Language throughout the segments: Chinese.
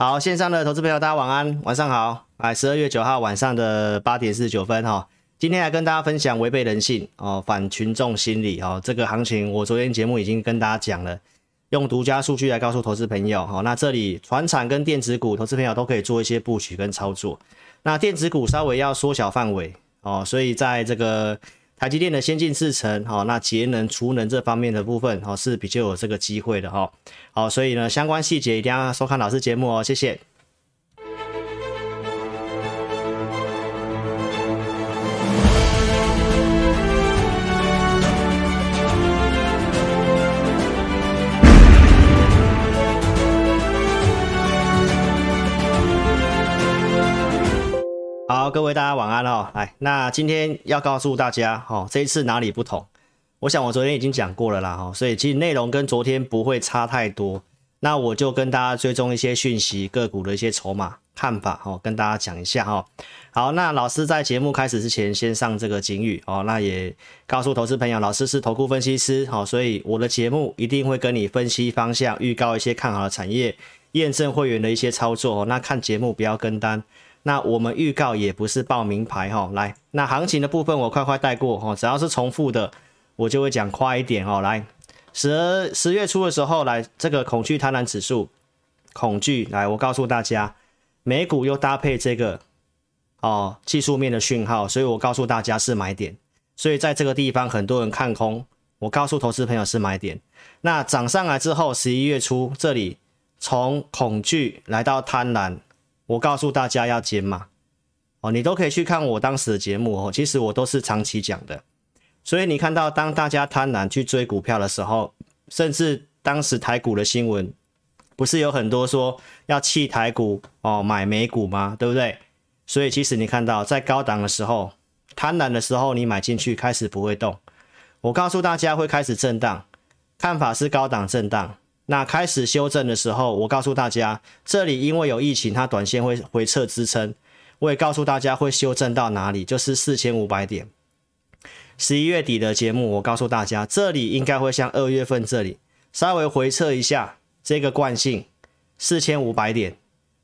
好，线上的投资朋友，大家晚安，晚上好。来，十二月九号晚上的八点四十九分哈，今天来跟大家分享违背人性哦，反群众心理哦，这个行情我昨天节目已经跟大家讲了，用独家数据来告诉投资朋友哈。那这里船产跟电子股，投资朋友都可以做一些布局跟操作。那电子股稍微要缩小范围哦，所以在这个。台积电的先进制程，好，那节能、储能这方面的部分，哦，是比较有这个机会的，哈，好，所以呢，相关细节一定要收看老师节目哦，谢谢。好，各位大家晚安哦。来，那今天要告诉大家，哈，这一次哪里不同？我想我昨天已经讲过了啦，哈，所以其实内容跟昨天不会差太多。那我就跟大家追踪一些讯息，个股的一些筹码看法，哈，跟大家讲一下哈。好，那老师在节目开始之前，先上这个警语哦。那也告诉投资朋友，老师是投顾分析师，好，所以我的节目一定会跟你分析方向，预告一些看好的产业，验证会员的一些操作。那看节目不要跟单。那我们预告也不是报名牌哈，来，那行情的部分我快快带过哈，只要是重复的，我就会讲快一点哦。来，十十月初的时候，来这个恐惧贪婪指数，恐惧，来，我告诉大家，美股又搭配这个哦技术面的讯号，所以我告诉大家是买点，所以在这个地方很多人看空，我告诉投资朋友是买点。那涨上来之后，十一月初这里从恐惧来到贪婪。我告诉大家要减码哦，你都可以去看我当时的节目哦。其实我都是长期讲的，所以你看到当大家贪婪去追股票的时候，甚至当时台股的新闻不是有很多说要弃台股哦，买美股吗？对不对？所以其实你看到在高档的时候，贪婪的时候你买进去开始不会动。我告诉大家会开始震荡，看法是高档震荡。那开始修正的时候，我告诉大家，这里因为有疫情，它短线会回撤支撑。我也告诉大家会修正到哪里，就是四千五百点。十一月底的节目，我告诉大家，这里应该会像二月份这里稍微回撤一下，这个惯性四千五百点。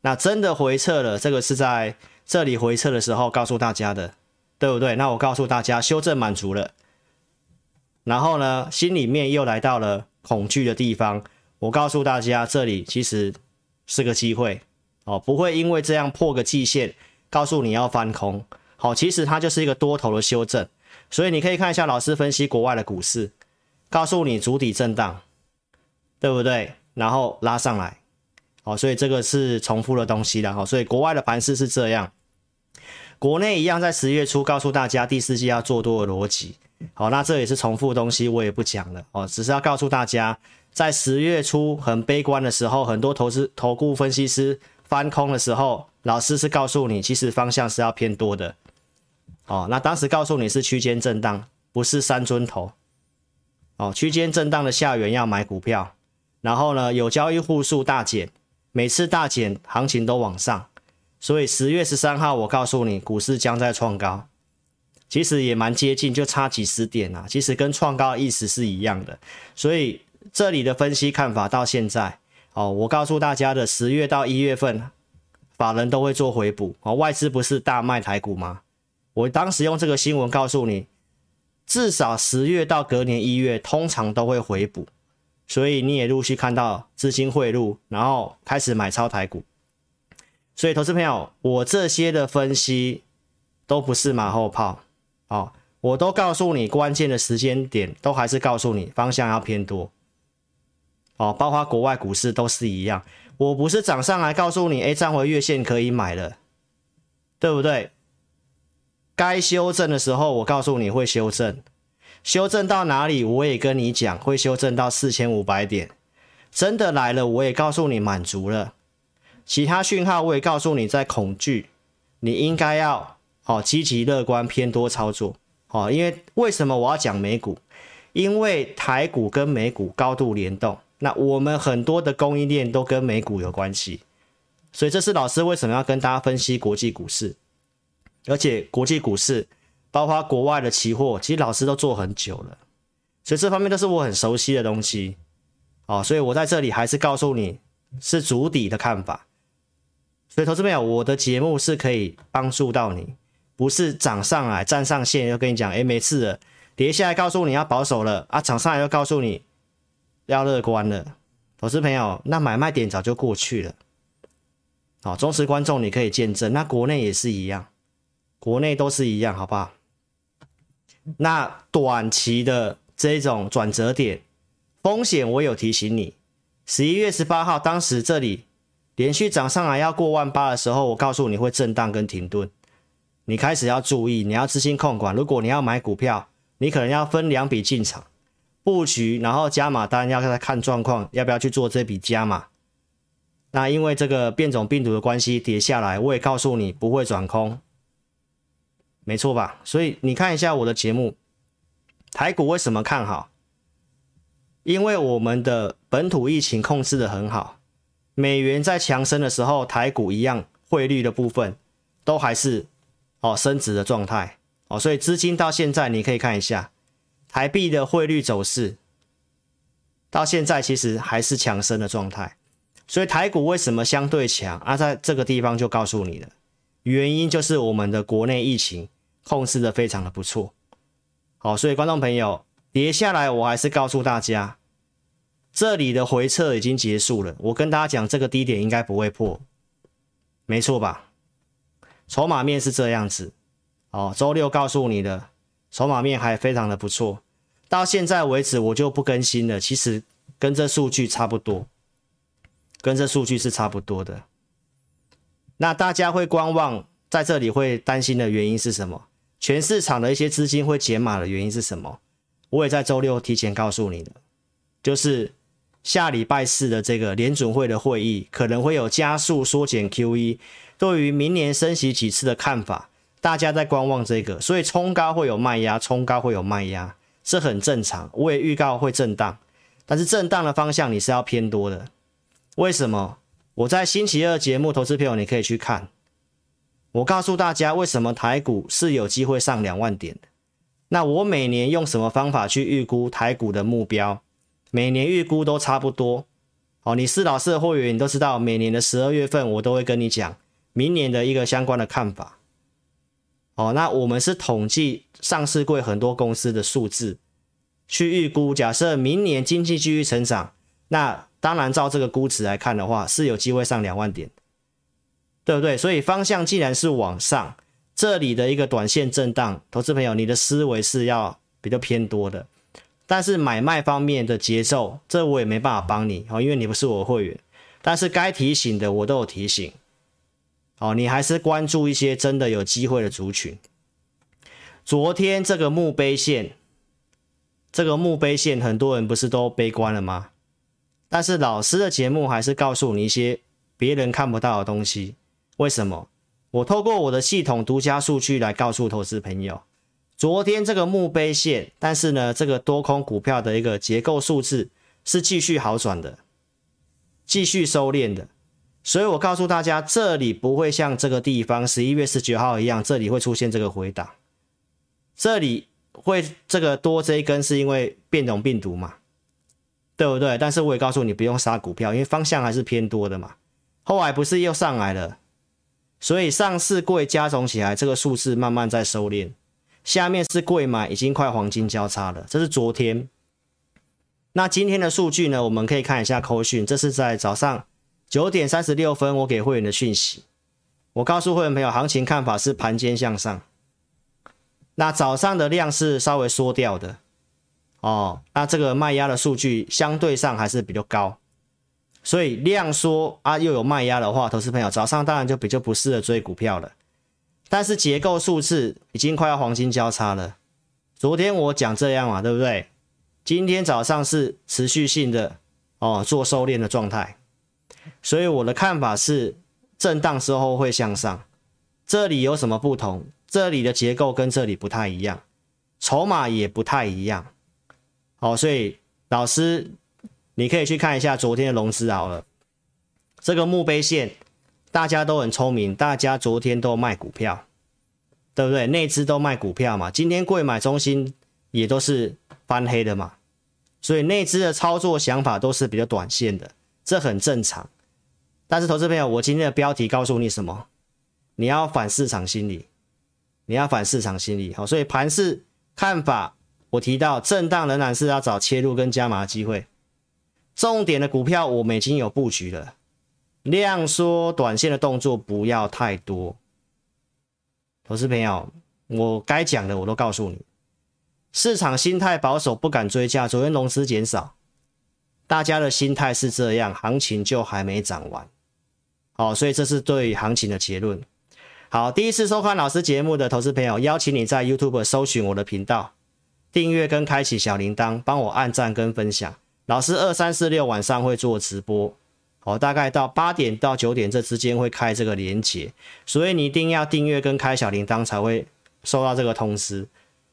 那真的回撤了，这个是在这里回撤的时候告诉大家的，对不对？那我告诉大家，修正满足了，然后呢，心里面又来到了恐惧的地方。我告诉大家，这里其实是个机会哦，不会因为这样破个季线，告诉你要翻空。好，其实它就是一个多头的修正，所以你可以看一下老师分析国外的股市，告诉你筑底震荡，对不对？然后拉上来，好，所以这个是重复的东西了。好，所以国外的盘势是这样，国内一样在十月初告诉大家第四季要做多的逻辑。好，那这也是重复的东西，我也不讲了哦，只是要告诉大家。在十月初很悲观的时候，很多投资投顾分析师翻空的时候，老师是告诉你，其实方向是要偏多的。哦，那当时告诉你是区间震荡，不是三尊头。哦，区间震荡的下缘要买股票，然后呢，有交易户数大减，每次大减行情都往上，所以十月十三号我告诉你，股市将在创高，其实也蛮接近，就差几十点啊，其实跟创高意思是一样的，所以。这里的分析看法到现在，哦，我告诉大家的十月到一月份，法人都会做回补，哦，外资不是大卖台股吗？我当时用这个新闻告诉你，至少十月到隔年一月，通常都会回补，所以你也陆续看到资金汇入，然后开始买超台股。所以，投资朋友，我这些的分析都不是马后炮，哦，我都告诉你关键的时间点，都还是告诉你方向要偏多。哦，包括国外股市都是一样。我不是涨上来告诉你，哎，站回月线可以买了，对不对？该修正的时候，我告诉你会修正，修正到哪里，我也跟你讲，会修正到四千五百点。真的来了，我也告诉你满足了。其他讯号我也告诉你在恐惧，你应该要好积极乐观偏多操作。好，因为为什么我要讲美股？因为台股跟美股高度联动。那我们很多的供应链都跟美股有关系，所以这是老师为什么要跟大家分析国际股市，而且国际股市包括国外的期货，其实老师都做很久了，所以这方面都是我很熟悉的东西，哦，所以我在这里还是告诉你是主底的看法，所以投资朋友，我的节目是可以帮助到你，不是涨上来站上线又跟你讲，哎，没事了，跌下来告诉你要保守了啊，涨上来又告诉你要乐观了。投资朋友，那买卖点早就过去了。好，忠实观众你可以见证，那国内也是一样，国内都是一样，好不好？那短期的这种转折点风险，我有提醒你，十一月十八号当时这里。连续涨上来要过万八的时候，我告诉你会震荡跟停顿，你开始要注意，你要资金控管。如果你要买股票，你可能要分两笔进场布局，然后加码单要看状况，要不要去做这笔加码。那因为这个变种病毒的关系跌下来，我也告诉你不会转空，没错吧？所以你看一下我的节目，台股为什么看好？因为我们的本土疫情控制得很好。美元在强升的时候，台股一样，汇率的部分都还是哦升值的状态哦，所以资金到现在你可以看一下台币的汇率走势，到现在其实还是强升的状态。所以台股为什么相对强啊？在这个地方就告诉你了，原因就是我们的国内疫情控制的非常的不错。好，所以观众朋友跌下来，我还是告诉大家。这里的回撤已经结束了，我跟大家讲，这个低点应该不会破，没错吧？筹码面是这样子，哦，周六告诉你的筹码面还非常的不错，到现在为止我就不更新了，其实跟这数据差不多，跟这数据是差不多的。那大家会观望，在这里会担心的原因是什么？全市场的一些资金会减码的原因是什么？我也在周六提前告诉你的，就是。下礼拜四的这个联准会的会议可能会有加速缩减 QE，对于明年升息几次的看法，大家在观望这个，所以冲高会有卖压，冲高会有卖压，这很正常。我也预告会震荡，但是震荡的方向你是要偏多的。为什么？我在星期二节目，投资朋友你可以去看，我告诉大家为什么台股是有机会上两万点的。那我每年用什么方法去预估台股的目标？每年预估都差不多，哦，你是老师的会员，你都知道，每年的十二月份我都会跟你讲明年的一个相关的看法。哦，那我们是统计上市柜很多公司的数字去预估，假设明年经济继续成长，那当然照这个估值来看的话，是有机会上两万点，对不对？所以方向既然是往上，这里的一个短线震荡，投资朋友，你的思维是要比较偏多的。但是买卖方面的节奏，这我也没办法帮你哦，因为你不是我会员。但是该提醒的我都有提醒，哦，你还是关注一些真的有机会的族群。昨天这个墓碑线，这个墓碑线，很多人不是都悲观了吗？但是老师的节目还是告诉你一些别人看不到的东西。为什么？我透过我的系统独家数据来告诉投资朋友。昨天这个墓碑线，但是呢，这个多空股票的一个结构数字是继续好转的，继续收敛的，所以我告诉大家，这里不会像这个地方十一月十九号一样，这里会出现这个回档，这里会这个多这一根是因为变种病毒嘛，对不对？但是我也告诉你不用杀股票，因为方向还是偏多的嘛，后来不是又上来了，所以上市柜加总起来，这个数字慢慢在收敛。下面是柜买，已经快黄金交叉了。这是昨天。那今天的数据呢？我们可以看一下扣讯。这是在早上九点三十六分，我给会员的讯息。我告诉会员朋友，行情看法是盘间向上。那早上的量是稍微缩掉的哦。那这个卖压的数据相对上还是比较高，所以量缩啊，又有卖压的话，投资朋友早上当然就比较不适合追股票了。但是结构数字已经快要黄金交叉了。昨天我讲这样嘛，对不对？今天早上是持续性的哦，做收敛的状态。所以我的看法是，震荡之后会向上。这里有什么不同？这里的结构跟这里不太一样，筹码也不太一样。好，所以老师你可以去看一下昨天的融资好了，这个墓碑线。大家都很聪明，大家昨天都卖股票，对不对？内资都卖股票嘛，今天柜买中心也都是翻黑的嘛，所以内资的操作想法都是比较短线的，这很正常。但是投资朋友，我今天的标题告诉你什么？你要反市场心理，你要反市场心理。好，所以盘市看法，我提到震荡仍然是要找切入跟加码的机会。重点的股票我们已经有布局了，量缩短线的动作不要太多。投资朋友，我该讲的我都告诉你。市场心态保守，不敢追价。昨天融资减少，大家的心态是这样，行情就还没涨完。好，所以这是对行情的结论。好，第一次收看老师节目的投资朋友，邀请你在 YouTube 搜寻我的频道，订阅跟开启小铃铛，帮我按赞跟分享。老师二三四六晚上会做直播，好，大概到八点到九点这之间会开这个连结，所以你一定要订阅跟开小铃铛才会收到这个通知。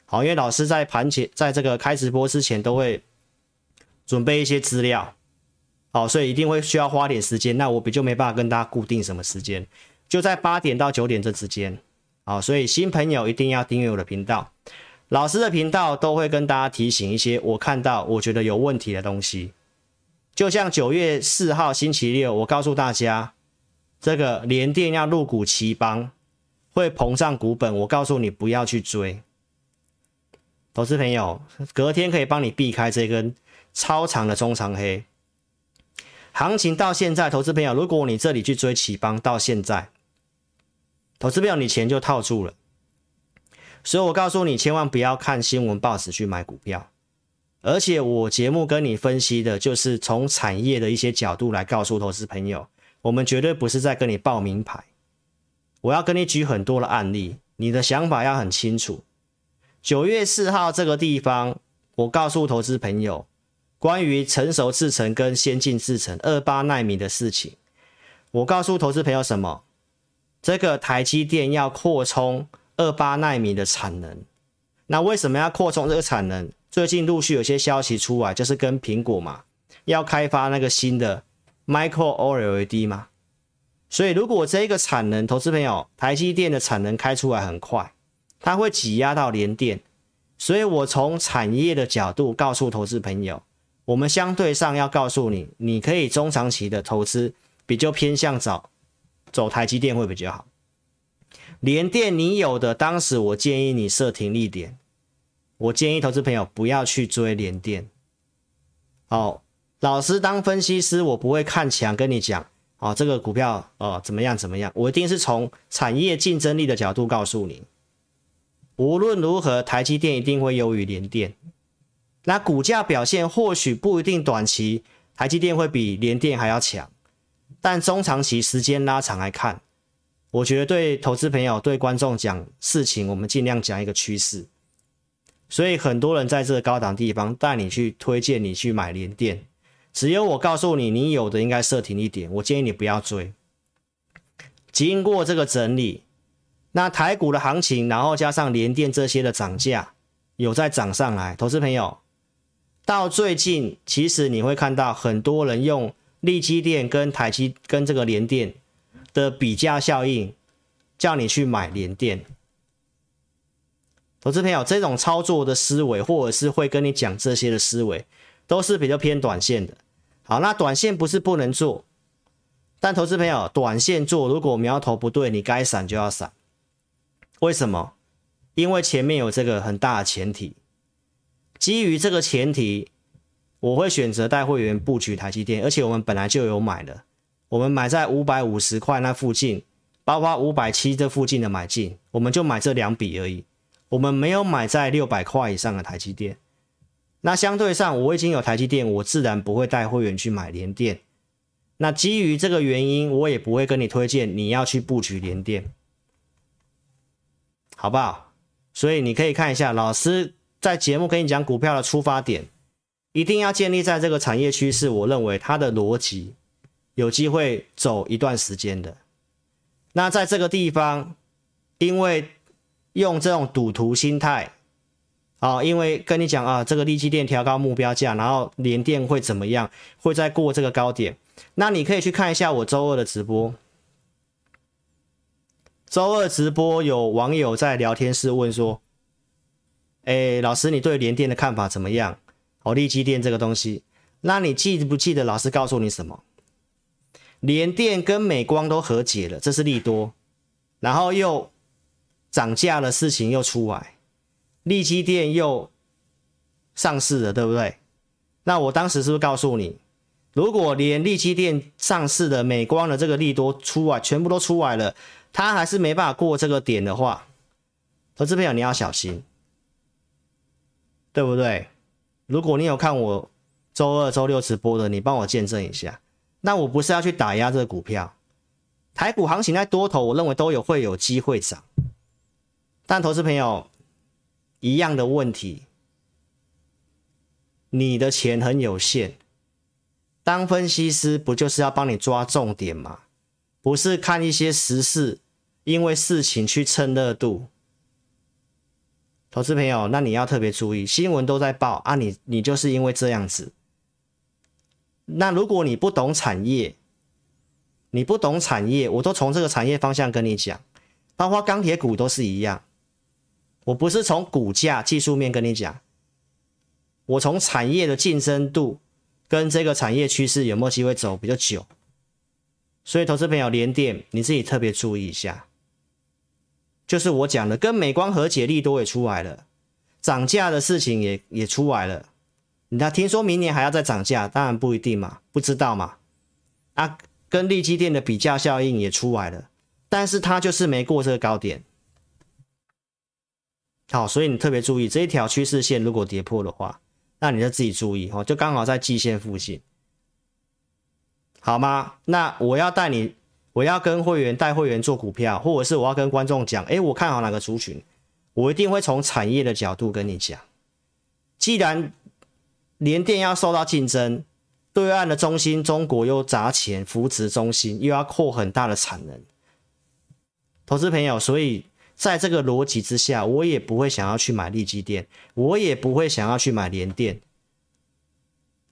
好，因为老师在盘前，在这个开直播之前都会准备一些资料，好，所以一定会需要花点时间。那我比就没办法跟大家固定什么时间，就在八点到九点这之间，好，所以新朋友一定要订阅我的频道。老师的频道都会跟大家提醒一些我看到我觉得有问题的东西，就像九月四号星期六，我告诉大家这个联电要入股奇邦，会膨胀股本，我告诉你不要去追。投资朋友，隔天可以帮你避开这根超长的中长黑。行情到现在，投资朋友，如果你这里去追頎邦，到现在，投资朋友你钱就套住了。所以我告诉你，千万不要看新闻报纸去买股票，而且我节目跟你分析的就是从产业的一些角度来告诉投资朋友，我们绝对不是在跟你报名牌。我要跟你举很多的案例，你的想法要很清楚。九月四号这个地方，我告诉投资朋友，关于成熟制程跟先进制程二八奈米的事情，我告诉投资朋友什么？这个台积电要扩充。二八奈米的产能，那为什么要扩充这个产能？最近陆续有些消息出来，就是跟苹果嘛，要开发那个新的 Micro OLED 嘛。所以如果这个产能，投资朋友，台积电的产能开出来很快，它会挤压到联电。所以我从产业的角度告诉投资朋友，我们相对上要告诉你，你可以中长期的投资比较偏向找走台积电会比较好。联电你有的，当时我建议你设停利点，我建议投资朋友不要去追联电。好，老师当分析师，我不会看墙跟你讲，哦，这个股票哦怎么样怎么样，我一定是从产业竞争力的角度告诉你，无论如何，台积电一定会优于联电。那股价表现或许不一定短期台积电会比联电还要强，但中长期时间拉长来看。我觉得对投资朋友、对观众讲事情，我们尽量讲一个趋势。所以很多人在这个高档地方带你去推荐你去买联电，只有我告诉你，你有的应该设停一点。我建议你不要追。经过这个整理，那台股的行情，然后加上联电这些的涨价，有在涨上来。投资朋友，到最近其实你会看到很多人用力积电跟台积跟这个联电。的比价效应，叫你去买联电，投资朋友，这种操作的思维，或者是会跟你讲这些的思维，都是比较偏短线的。好，那短线不是不能做，但投资朋友，短线做如果苗头不对，你该闪就要闪。为什么？因为前面有这个很大的前提，基于这个前提，我会选择带会员布局台积电，而且我们本来就有买的。我们买在五百五十块那附近，包括五百七这附近的买进，我们就买这两笔而已。我们没有买在六百块以上的台积电。那相对上，我已经有台积电，我自然不会带会员去买联电。那基于这个原因，我也不会跟你推荐你要去布局联电，好不好？所以你可以看一下，老师在节目跟你讲股票的出发点，一定要建立在这个产业趋势，我认为它的逻辑。有机会走一段时间的，那在这个地方，因为用这种赌徒心态，啊，因为跟你讲啊，这个利基电调高目标价，然后连电会怎么样，会再过这个高点，那你可以去看一下我周二的直播。周二直播有网友在聊天室问说，哎，老师，你对联电的看法怎么样？哦，力积电这个东西，那你记不记得老师告诉你什么？联电跟美光都和解了，这是利多，然后又涨价的事情又出来，力积电又上市了，对不对？那我当时是不是告诉你，如果连力积电上市的美光的这个利多出来，全部都出来了，它还是没办法过这个点的话，投资朋友你要小心，对不对？如果你有看我周二、周六直播的，你帮我见证一下。那我不是要去打压这个股票，台股行情在多头，我认为都有会有机会涨。但投资朋友一样的问题，你的钱很有限，当分析师不就是要帮你抓重点吗？不是看一些时事，因为事情去蹭热度。投资朋友，那你要特别注意，新闻都在报啊你，你就是因为这样子。那如果你不懂产业，你不懂产业，我都从这个产业方向跟你讲，包括钢铁股都是一样。我不是从股价技术面跟你讲，我从产业的竞争度跟这个产业趋势有没有机会走比较久。所以，投资朋友连电你自己特别注意一下，就是我讲的，跟美光和解力多也出来了，涨价的事情也也出来了。那听说明年还要再涨价，当然不一定嘛，不知道嘛。啊，跟力积电的比价效应也出来了，但是它就是没过这个高点。好，所以你特别注意这一条趋势线，如果跌破的话，那你就自己注意哦，就刚好在季线附近，好吗？那我要带你，我要跟会员带会员做股票，或者是我要跟观众讲，诶，我看好哪个族群，我一定会从产业的角度跟你讲。既然联电要受到竞争，对岸的中芯中国又砸钱扶持中芯，又要扩很大的产能。投资朋友，所以在这个逻辑之下，我也不会想要去买力积电，我也不会想要去买联电。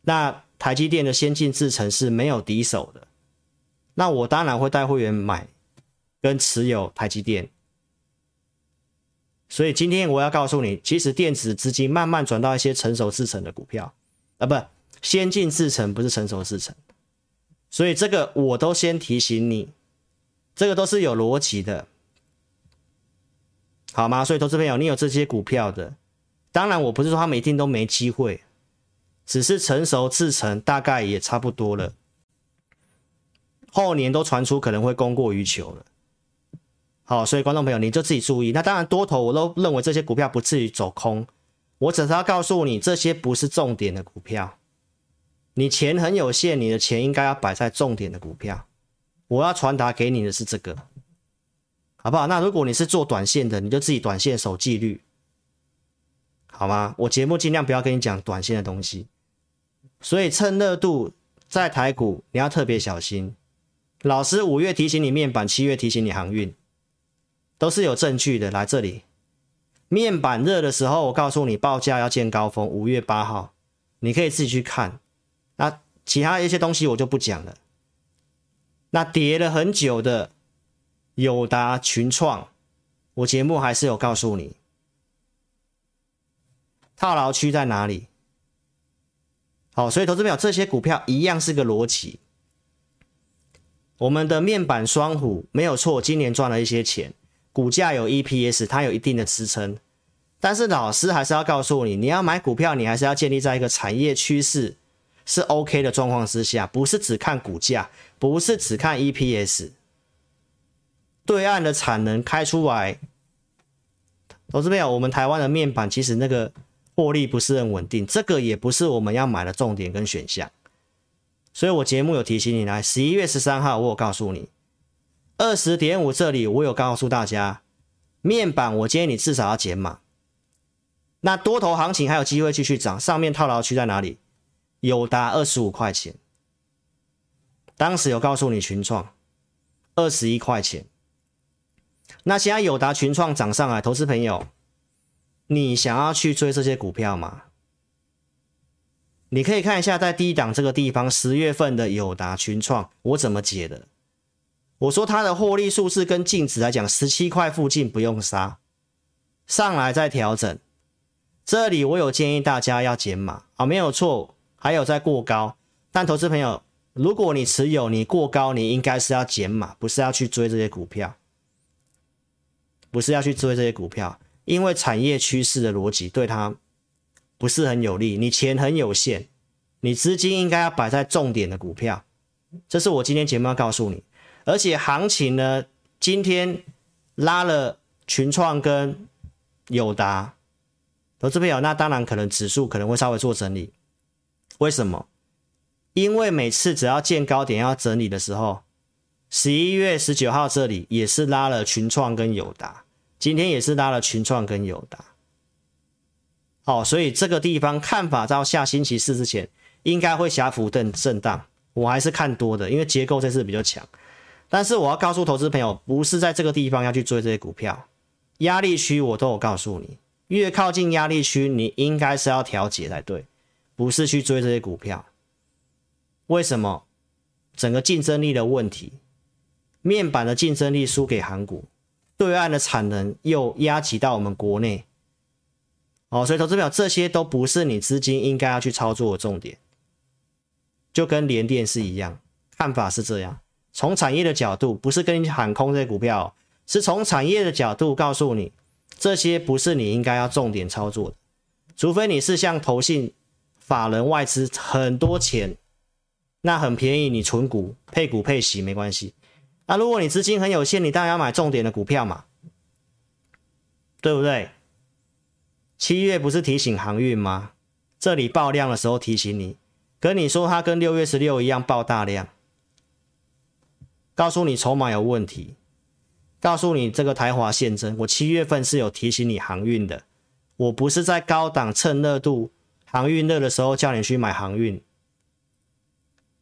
那台积电的先进制程是没有敌手的，那我当然会带会员买跟持有台积电。所以今天我要告诉你，其实电子资金慢慢转到一些成熟制程的股票。啊，不，先进制程不是成熟制程，所以这个我都先提醒你，这个都是有逻辑的，好吗？所以投资朋友，你有这些股票的，当然我不是说他们一定都没机会，只是成熟制程大概也差不多了，后年都传出可能会供过于求了，好，所以观众朋友你就自己注意。那当然多头我都认为这些股票不至于走空。我只是要告诉你，这些不是重点的股票。你钱很有限，你的钱应该要摆在重点的股票。我要传达给你的是这个，好不好？那如果你是做短线的，你就自己短线守纪律，好吗？我节目尽量不要跟你讲短线的东西。所以趁热度在台股，你要特别小心。老师五月提醒你面板，七月提醒你航运，都是有证据的。来这里。面板热的时候，我告诉你报价要见高峰，五月八号，你可以自己去看。那其他一些东西我就不讲了。那跌了很久的友达、群创，我节目还是有告诉你套牢区在哪里。好，所以投资表这些股票一样是个逻辑。我们的面板双虎没有错，今年赚了一些钱。股价有 EPS，它有一定的支撑，但是老师还是要告诉你，你要买股票，你还是要建立在一个产业趋势是 OK 的状况之下，不是只看股价，不是只看 EPS。对岸的产能开出来，投资朋友，我们台湾的面板其实那个获利不是很稳定，这个也不是我们要买的重点跟选项。所以我节目有提醒你来，十一月十三号我有告诉你。二十点五，这里我有告诉大家，面板我建议你至少要减码。那多头行情还有机会继续涨，上面套牢区在哪里？友达二十五块钱，当时有告诉你群创二十一块钱。那现在友达群创涨上来，投资朋友，你想要去追这些股票吗？你可以看一下在低档这个地方，十月份的友达群创，我怎么解的？我说它的获利数是跟净值来讲，十七块附近不用杀，上来再调整。这里我有建议大家要减码啊，没有错，还有在过高。但投资朋友，如果你持有你过高，你应该是要减码，不是要去追这些股票，不是要去追这些股票，因为产业趋势的逻辑对它不是很有利。你钱很有限，你资金应该要摆在重点的股票，这是我今天节目要告诉你。而且行情呢，今天拉了群创跟友达，投资朋友，那当然可能指数可能会稍微做整理，为什么？因为每次只要见高点要整理的时候，十一月十九号这里也是拉了群创跟友达，今天也是拉了群创跟友达。好，所以这个地方看法到下星期四之前应该会小幅震震荡，我还是看多的，因为结构这次比较强。但是我要告诉投资朋友，不是在这个地方要去追这些股票，压力区我都有告诉你，越靠近压力区，你应该是要调节才对，不是去追这些股票。为什么？整个竞争力的问题，面板的竞争力输给韩国，对岸的产能又压挤到我们国内，哦，所以投资表这些都不是你资金应该要去操作的重点，就跟联电是一样，看法是这样。从产业的角度，不是跟你喊空这些股票，是从产业的角度告诉你，这些不是你应该要重点操作的，除非你是像投信、法人、外资很多钱。那很便宜，你存股配股配息没关系。那如果你资金很有限，你当然要买重点的股票嘛，对不对？七月不是提醒航运吗？这里爆量的时候提醒你，跟你说它跟六月十六一样爆大量，告诉你筹码有问题，告诉你这个台华现增。我七月份是有提醒你航运的，我不是在高档趁热度航运热的时候叫你去买航运。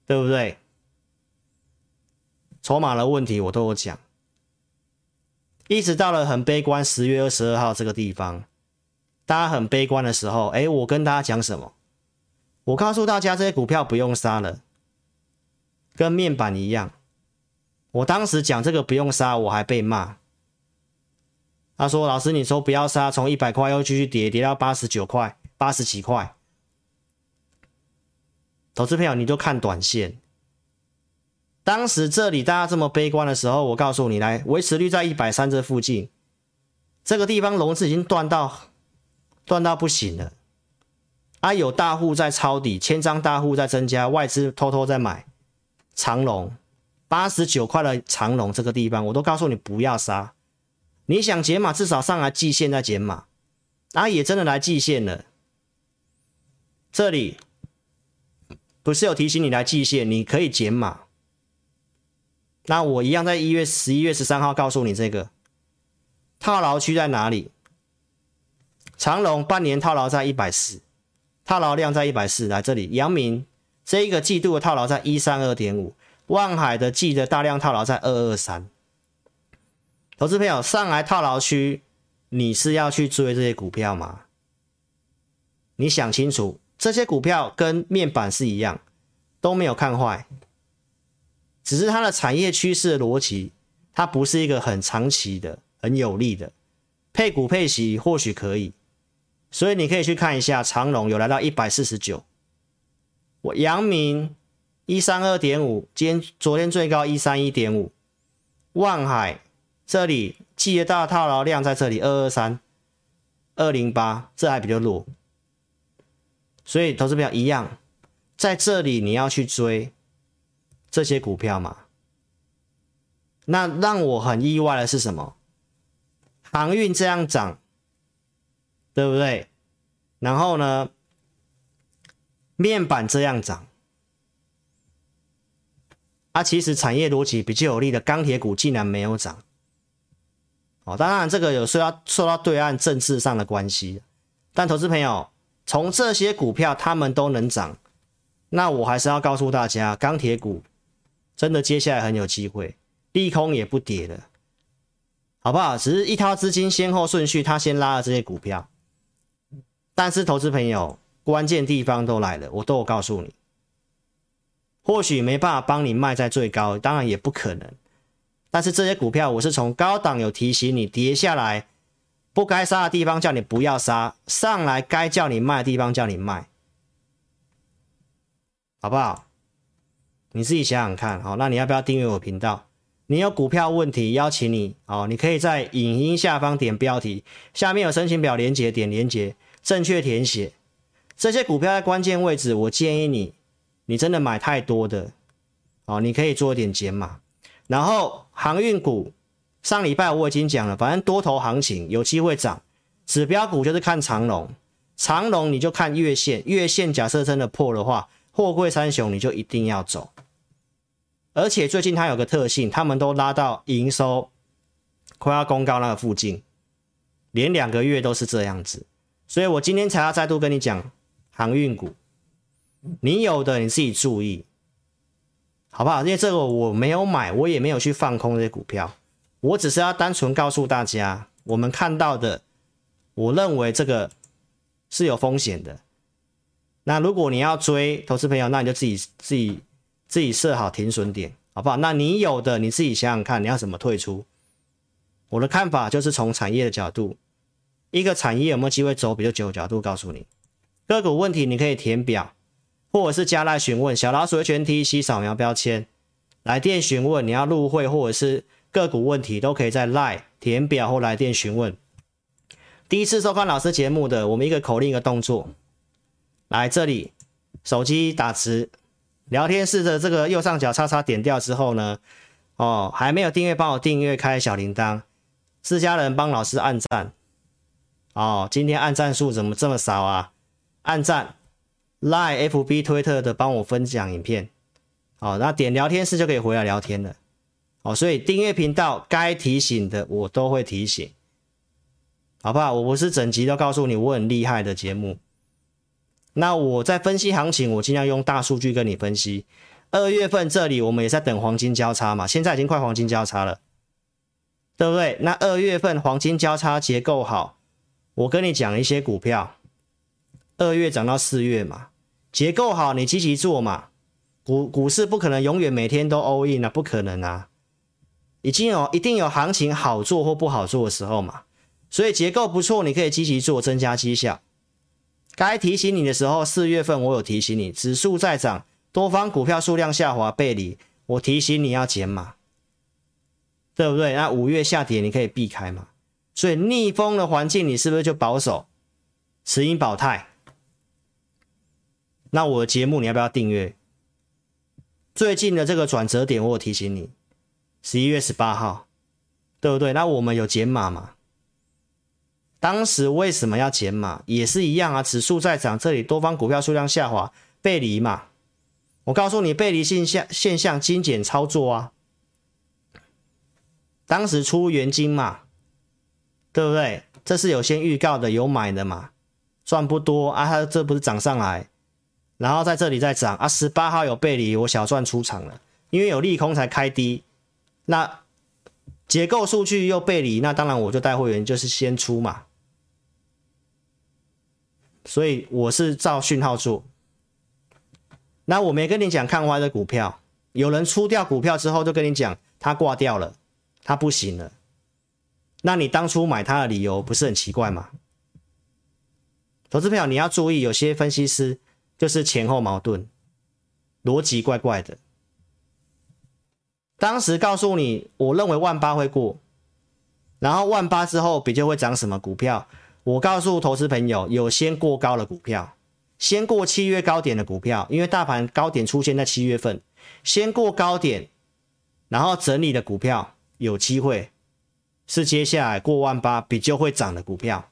对不对？筹码的问题我都有讲，一直到了很悲观十月二十二号这个地方，大家很悲观的时候，哎，我跟大家讲什么？我告诉大家这些股票不用杀了，跟面板一样。我当时讲这个不用杀，我还被骂。他说：“老师，你说不要杀，从一百块又继续跌，跌到八十九块、八十几块。”投资朋友，你就看短线。当时这里大家这么悲观的时候，我告诉你，来维持率在一百三这附近，这个地方融资已经断到断到不行了。啊，有大户在抄底，千张大户在增加，外资偷偷在买长龙，八十九块的长龙这个地方，我都告诉你不要杀。你想减码，至少上来季线再减码。啊，也真的来季线了，这里。不是有提醒你来季线，你可以减码。那我一样在一月十一月十三号告诉你这个套牢区在哪里？长隆半年套牢在一百四，套牢量在一百四。来这里，阳明这一个季度的套牢在一三二点五，万海的季的大量套牢在二二三。投资朋友，上来套牢区，你是要去追这些股票吗？你想清楚。这些股票跟面板是一样，都没有看坏，只是它的产业趋势的逻辑，它不是一个很长期的、很有利的。配股配息或许可以，所以你可以去看一下长荣有来到一百四十九，我阳明一三二点五，今天昨天最高一三一点五，万海这里企业大套牢量在这里二二三二零八，这还比较弱。所以投资票一样，在这里你要去追这些股票嘛？那让我很意外的是什么？航运这样涨，对不对？然后呢，面板这样涨，啊，其实产业逻辑比较有利的钢铁股竟然没有涨。哦，当然这个有受到受到对岸政治上的关系，但投资朋友。从这些股票他们都能涨，那我还是要告诉大家，钢铁股真的接下来很有机会，利空也不跌了，好不好？只是一套资金先后顺序，他先拉了这些股票，但是投资朋友关键地方都来了，我都有告诉你，或许没办法帮你卖在最高，当然也不可能，但是这些股票我是从高档有提醒你跌下来。不该杀的地方叫你不要杀，上来该叫你卖的地方叫你卖，好不好？你自己想想看，好，那你要不要订阅我频道？你有股票问题，邀请你哦，你可以在影音下方点标题，下面有申请表连结，点连结，正确填写。这些股票在关键位置，我建议你，你真的买太多的，哦，你可以做一点减码。然后航运股，上礼拜我已经讲了，反正多头行情有机会涨，指标股就是看长荣，长荣你就看月线，月线假设真的破的话，货柜三雄你就一定要走。而且最近它有个特性，他们都拉到营收快要公告那个附近，连两个月都是这样子，所以我今天才要再度跟你讲航运股，你有的你自己注意，好不好？因为这个我没有买，我也没有去放空这些股票，我只是要单纯告诉大家，我们看到的，我认为这个是有风险的。那如果你要追投资朋友，那你就自己自己。自己设好停损点，好不好？那你有的你自己想想看，你要怎么退出？我的看法就是从产业的角度，一个产业有没有机会走比较久的角度告诉你。个股问题你可以填表，或者是加赖询问小老鼠的全 T C 扫描标签，来电询问你要入会或者是个股问题都可以在赖填表或来电询问。第一次收看老师节目的，我们一个口令一个动作，来这里手机打字。聊天室的这个右上角叉叉点掉之后呢，哦，还没有订阅，帮我订阅开小铃铛，自家人帮老师按赞，哦，今天按赞数怎么这么少啊？按赞，Line、FB、推特的帮我分享影片，哦，那点聊天室就可以回来聊天了，哦，所以订阅频道该提醒的我都会提醒，好不好？我不是整集都告诉你我很厉害的节目。那我在分析行情，我尽量用大数据跟你分析。二月份这里我们也在等黄金交叉嘛，现在已经快黄金交叉了，对不对？那二月份黄金交叉结构好，我跟你讲一些股票，二月涨到四月嘛，结构好，你积极做嘛。股股市不可能永远每天都 all in 啊，不可能啊，已经有一定有行情好做或不好做的时候嘛，所以结构不错，你可以积极做，增加绩效。该提醒你的时候，四月份我有提醒你，指数在涨，多方股票数量下滑背离，我提醒你要减码，对不对？那五月下跌你可以避开嘛。所以逆风的环境，你是不是就保守，持盈保泰？那我的节目你要不要订阅？最近的这个转折点，我提醒你，十一月十八号，对不对？那我们有减码嘛？当时为什么要减码？也是一样啊，指数在涨，这里多方股票数量下滑，背离嘛。我告诉你，背离现象现象精简操作啊。当时出元金嘛，对不对？这是有先预告的，有买的嘛，赚不多啊。它这不是涨上来，然后在这里再涨啊。十八号有背离，我小赚出场了，因为有利空才开低。那结构数据又背离，那当然我就带会员就是先出嘛。所以我是照讯号做，那我没跟你讲看坏的股票，有人出掉股票之后就跟你讲他挂掉了，他不行了，那你当初买它的理由不是很奇怪吗？投资朋友你要注意，有些分析师就是前后矛盾，逻辑怪怪的。当时告诉你，我认为万八会过，然后万八之后比较会涨什么股票？我告诉投资朋友，有先过高的股票，先过七月高点的股票，因为大盘高点出现在七月份，先过高点，然后整理的股票有机会是接下来过万八比较会涨的股票。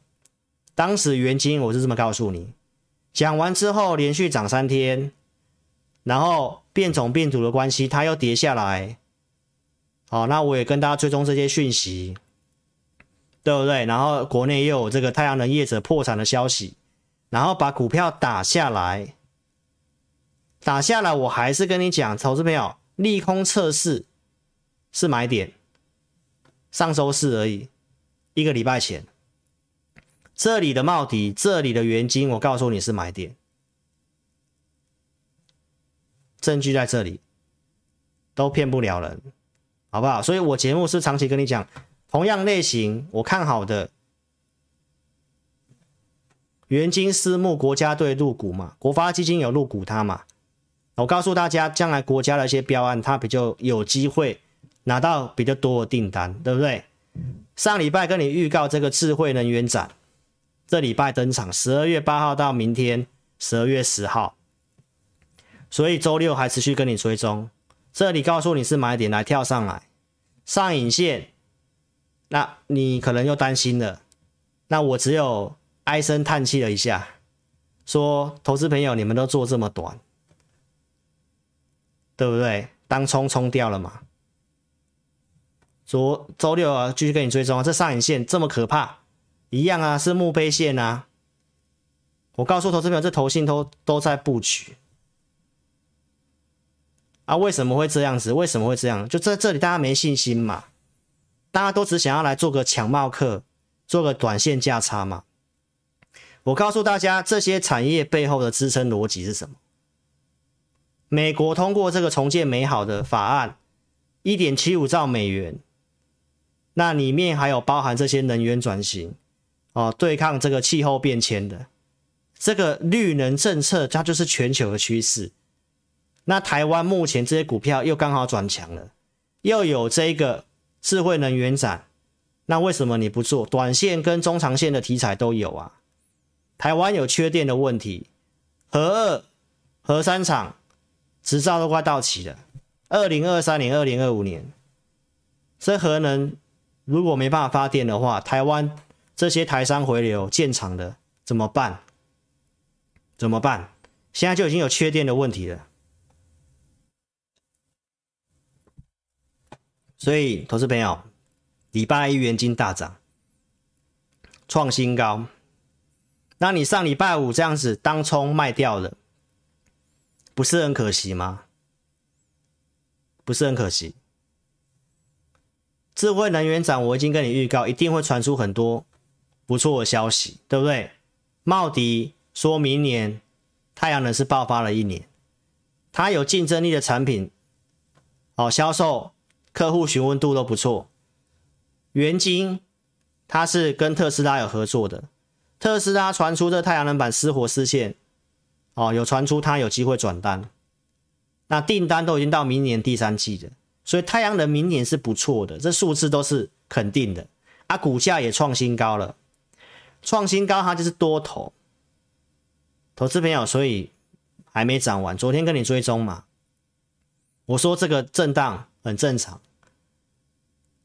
当时元晶我是这么告诉你，讲完之后连续涨三天，然后变种病毒的关系，它又跌下来。好，那我也跟大家追踪这些讯息。对不对？然后国内又有这个太阳能业者破产的消息，然后把股票打下来，打下来，我还是跟你讲，投资朋友，利空测试是买点，上周四而已，一个礼拜前，这里的帽底，这里的元金，我告诉你是买点，证据在这里，都骗不了人，好不好？所以我节目是长期跟你讲。同样类型，我看好的元金私募国家队入股嘛，国发基金有入股它嘛，我告诉大家，将来国家的一些标案，它比较有机会拿到比较多的订单，对不对？上礼拜跟你预告这个智慧能源展，这礼拜登场，十二月八号到明天十二月十号，所以周六还持续跟你追踪。这里告诉你是买点来跳上来，上影线，那你可能又担心了，那我只有唉声叹气了一下，说投资朋友你们都做这么短。对不对？当冲冲掉了嘛？昨周六啊，继续跟你追踪啊，这上影线这么可怕，一样啊，是墓碑线啊。我告诉投资朋友，这投信都都在布局啊。为什么会这样子？为什么会这样？就在这里，大家没信心嘛？大家都只想要来做个抢帽客，做个短线价差嘛？我告诉大家，这些产业背后的支撑逻辑是什么？美国通过这个重建美好的法案，一点七五兆美元，那里面还有包含这些能源转型，哦，对抗这个气候变迁的这个绿能政策，它就是全球的趋势。那台湾目前这些股票又刚好转强了，又有这个智慧能源展，那为什么你不做？短线跟中长线的题材都有啊。台湾有缺电的问题，核二、核三厂。执照都快到期了，二零二三年、二零二五年，这核能如果没办法发电的话，台湾这些台商回流建厂的怎么办？怎么办？现在就已经有缺电的问题了，所以投资朋友，礼拜一元金大涨，创新高，那你上礼拜五这样子当冲卖掉了。不是很可惜吗？不是很可惜。智慧能源展我已经跟你预告，一定会传出很多不错的消息，对不对？茂迪说明年太阳能是爆发了一年，它有竞争力的产品，哦，销售客户询问度都不错。元晶它是跟特斯拉有合作的，特斯拉传出这太阳能板失火事件。哦，有传出它有机会转单，那订单都已经到明年第三季了，所以太阳能明年是不错的，这数字都是肯定的啊，股价也创新高了，创新高它就是多头，投资朋友，所以还没涨完，昨天跟你追踪嘛，我说这个震荡很正常，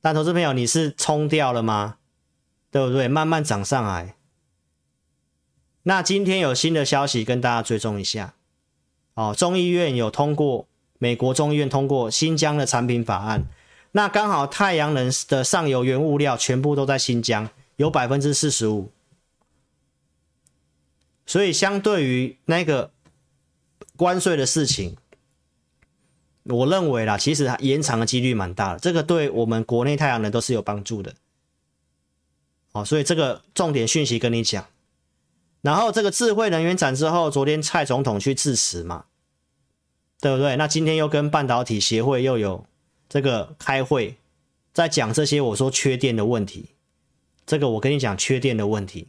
但投资朋友你是冲掉了吗？对不对？慢慢涨上来。那今天有新的消息跟大家追踪一下，哦，众议院有通过，美国众议院通过新疆的产品法案，那刚好太阳能的上游原物料全部都在新疆，有百分之四十五，所以相对于那个关税的事情，我认为啦，其实延长的几率蛮大的，这个对我们国内太阳能都是有帮助的，哦，所以这个重点讯息跟你讲。然后这个智慧能源展之后，昨天蔡总统去致辞嘛，对不对？那今天又跟半导体协会又有这个开会，在讲这些我说缺电的问题。这个我跟你讲缺电的问题，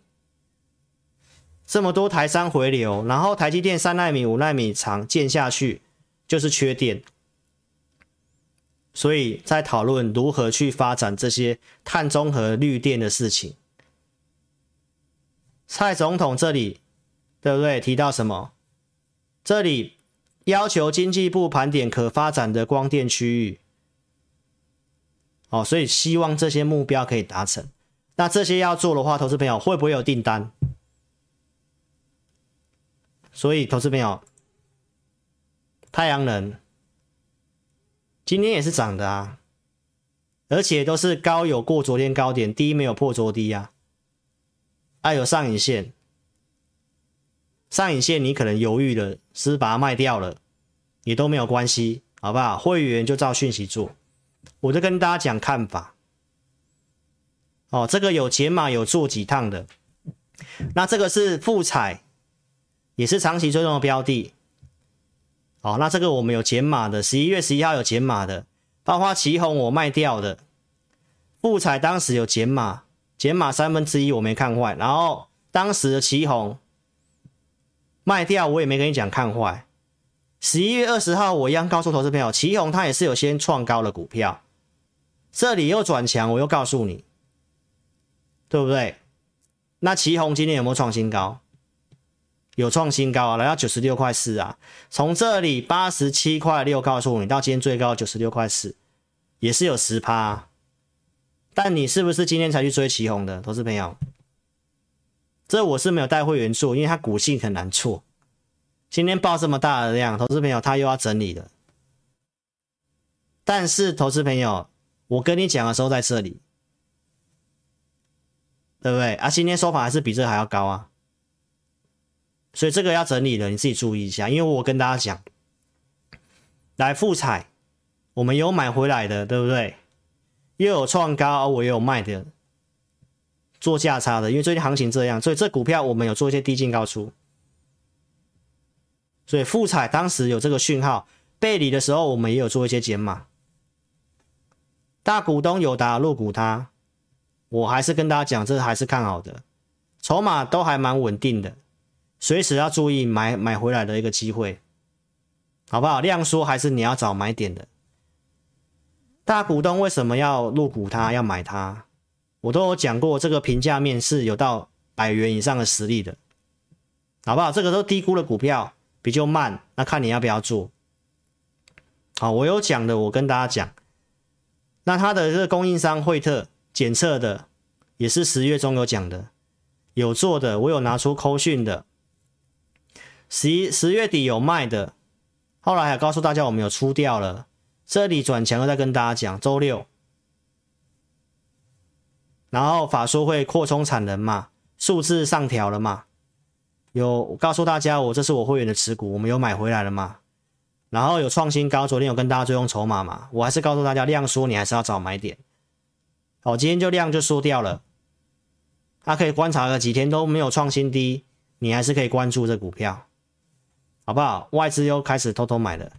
这么多台商回流，然后台积电三奈米、五奈米厂建下去就是缺电，所以在讨论如何去发展这些碳中和、绿电的事情。蔡总统这里对不对？提到什么？这里要求经济部盘点可发展的光电区域。哦，所以希望这些目标可以达成。那这些要做的话，投资朋友会不会有订单？所以，投资朋友，太阳能今天也是涨的啊，而且都是高有过昨天高点，低没有破昨低啊。还、啊、有上影线，上影线你可能犹豫了，是，把它卖掉了，也都没有关系，好不好？会员就照讯息做，我就跟大家讲看法。哦，这个有减码有做几趟的，那这个是富彩，也是长期追踪的标的。哦，那这个我们有减码的，十一月十一号有减码的，包括旗红我卖掉的，富彩当时有减码。减码三分之一，我没看坏。然后当时的旗红卖掉，我也没跟你讲看坏。十一月二十号，我一样告诉投资朋友，奇鋐它也是有先创高的股票，这里又转强，我又告诉你，对不对？那奇鋐今天有没有创新高？有创新高啊，来到九十六块四啊，从这里八十七块六告诉你，到今天最高九十六块四，也是有十趴。但你是不是今天才去追奇鋐的，投资朋友？这我是没有带会员做，因为它股性很难错。今天爆这么大的量，投资朋友他又要整理了。但是投资朋友，我跟你讲的时候在这里，对不对？啊，今天收盘还是比这还要高啊。所以这个要整理的，你自己注意一下。因为我跟大家讲，来复彩，我们有买回来的，对不对？又有创高，我也有卖的，做价差的。因为最近行情这样，所以这股票我们有做一些低进高出。所以富彩当时有这个讯号背离的时候，我们也有做一些减码。大股东有打入股它，我还是跟大家讲，这还是看好的，筹码都还蛮稳定的。随时要注意买买回来的一个机会，好不好？量缩还是你要找买点的。大股东为什么要入股它，要买它？我都有讲过，这个评价面是有到百元以上的实力的，好不好？这个都低估的股票比较慢，那看你要不要做。好，我有讲的，我跟大家讲。那它的这个供应商惠特检测的，也是十月中有讲的，有做的，我有拿出扣讯的。十一十月底有卖的，后来还告诉大家我们有出掉了。这里转强，再跟大家讲，周六，然后法说会扩充产能嘛，数字上调了嘛，有告诉大家我这是我会员的持股，我们有买回来了嘛，然后有创新高，昨天有跟大家追踪筹码嘛，我还是告诉大家量缩，你还是要找买点。好，今天就量就缩掉了，它可以观察个几天都没有创新低，你还是可以关注这股票。好不好？外资又开始偷偷买了，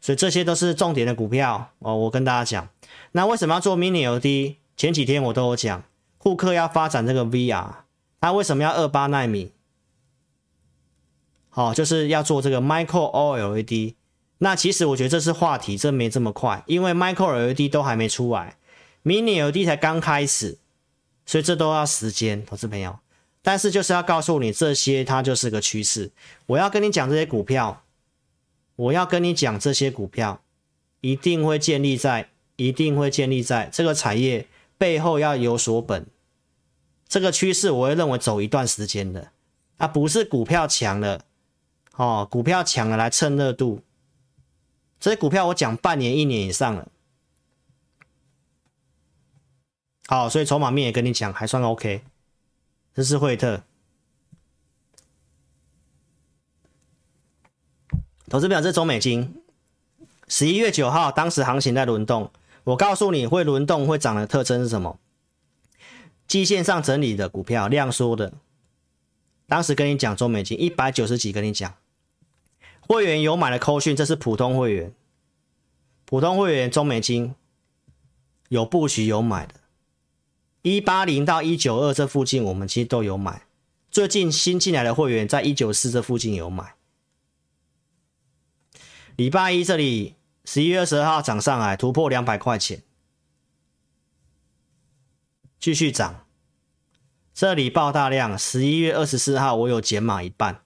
所以这些都是重点的股票哦。我跟大家讲，那为什么要做 Mini LED？前几天我都有讲，库克要发展这个 VR，他为什么要二八纳米？好、哦，就是要做这个 Micro OLED。那其实我觉得这是话题，这没这么快，因为 Micro LED 都还没出来，Mini LED 才刚开始，所以这都要时间，投资朋友。但是就是要告诉你，这些它就是个趋势。我要跟你讲这些股票，我要跟你讲这些股票，一定会建立在，一定会建立在这个产业背后要有所本。这个趋势我会认为走一段时间的，啊，不是股票强了，哦，股票强了来蹭热度。这些股票我讲半年、一年以上了。好，所以筹码面也跟你讲，还算 OK。这是惠特，投资表，这中美金，十一月九号，当时行情在轮动。我告诉你会轮动会涨的特征是什么？季线上整理的股票，量缩的。当时跟你讲中美金一百九十几，跟你讲，会员有买的扣讯，这是普通会员，普通会员中美金有布局有买的。一八零到一九二这附近，我们其实都有买。最近新进来的会员，在一九四这附近有买。礼拜一这里十一月二十二号涨上来，突破两百块钱，继续涨。这里爆大量，十一月二十四号我有减码一半，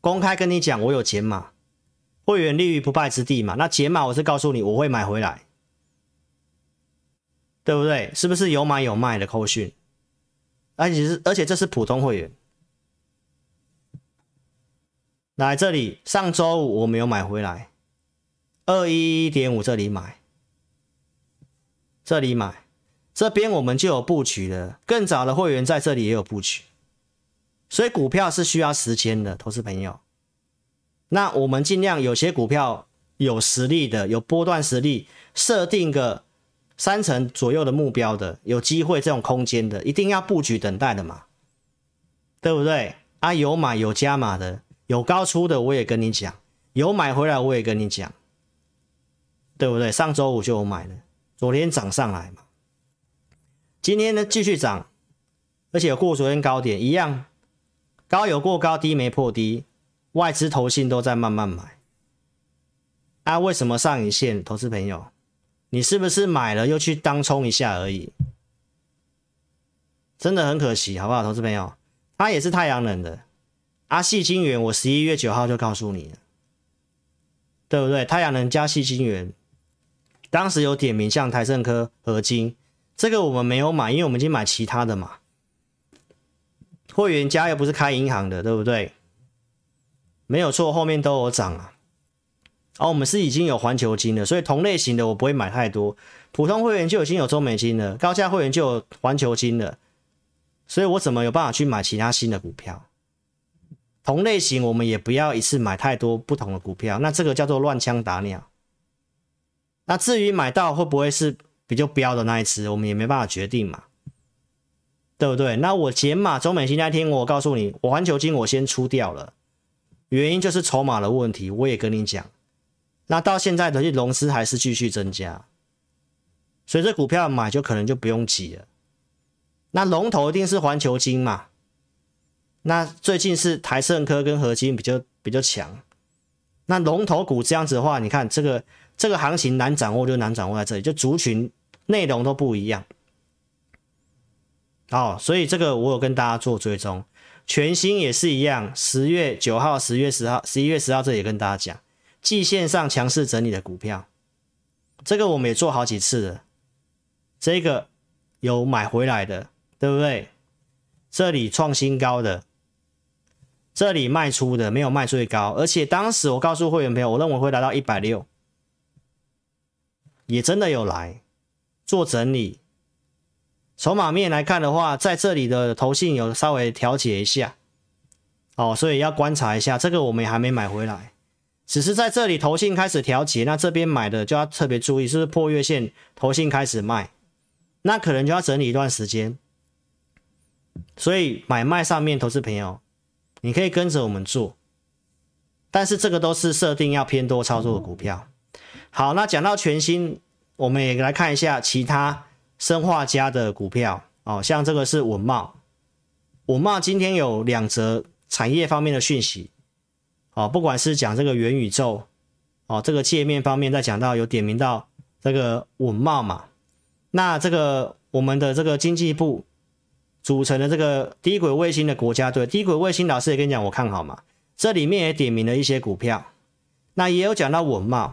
公开跟你讲，我有减码，会员立于不败之地嘛。那减码我是告诉你，我会买回来。对不对？是不是有买有卖的扣讯？而且是而且这是普通会员。来这里，上周五我没有买回来，二一一点五这里买，这里买，这边我们就有布局了。更早的会员在这里也有布局，所以股票是需要时间的，投资朋友。那我们尽量有些股票有实力的，有波段实力，设定个。三成左右的目标的，有机会这种空间的，一定要布局等待的嘛，对不对？啊，有买有加码的，有高出的，我也跟你讲，有买回来我也跟你讲，对不对？上周五就有买了，昨天涨上来嘛，今天呢继续涨，而且有过昨天高点一样，高有过高，低没破低，外资投信都在慢慢买。啊，为什么上影线？投资朋友，你是不是买了又去当冲一下而已？真的很可惜，好不好，投资朋友？它也是太阳能的。啊，矽晶圆，我十一月九号就告诉你了，对不对？太阳能加矽晶圆，当时有点名像台盛科、合金，这个我们没有买，因为我们已经买其他的嘛。会员家又不是开银行的，对不对？没有错，后面都有涨啊。哦，我们是已经有环球金了，所以同类型的我不会买太多。普通会员就已经有中美金了，高价会员就有环球金了。所以我怎么有办法去买其他新的股票？同类型我们也不要一次买太多不同的股票，那这个叫做乱枪打鸟。那至于买到会不会是比较标的那一只，我们也没办法决定嘛，对不对？那我减码中美晶那天，我告诉你，我环球金我先出掉了，原因就是筹码的问题，我也跟你讲。那到现在的融资还是继续增加，所以这股票买就可能就不用急了。那龙头一定是环球金嘛？那最近是台盛科跟合金比较比较强。那龙头股这样子的话，你看这个这个行情难掌握就难掌握在这里，就族群内容都不一样。哦，所以这个我有跟大家做追踪，全新也是一样，十月九号、十月十号、十一月十号这也跟大家讲，季线上强势整理的股票，这个我们也做好几次了，这个有买回来的。对不对？这里创新高的，这里卖出的没有卖最高，而且当时我告诉会员朋友，我认为会来到一百六，也真的有来做整理。筹码面来看的话，在这里的投信有稍微调节一下，哦，所以要观察一下，这个我们还没买回来，只是在这里投信开始调节，那这边买的就要特别注意，是不是破月线，投信开始卖，那可能就要整理一段时间。所以买卖上面，投资朋友，你可以跟着我们做，但是这个都是设定要偏多操作的股票。好，那讲到全新，我们也来看一下其他生化家的股票哦，像这个是稳懋，稳懋今天有两则产业方面的讯息哦，不管是讲这个元宇宙哦，这个界面方面，在讲到有点名到这个稳懋嘛，那这个我们的这个经济部。组成的这个低轨卫星的国家队，低轨卫星老师也跟你讲，我看好嘛。这里面也点名了一些股票，那也有讲到稳懋。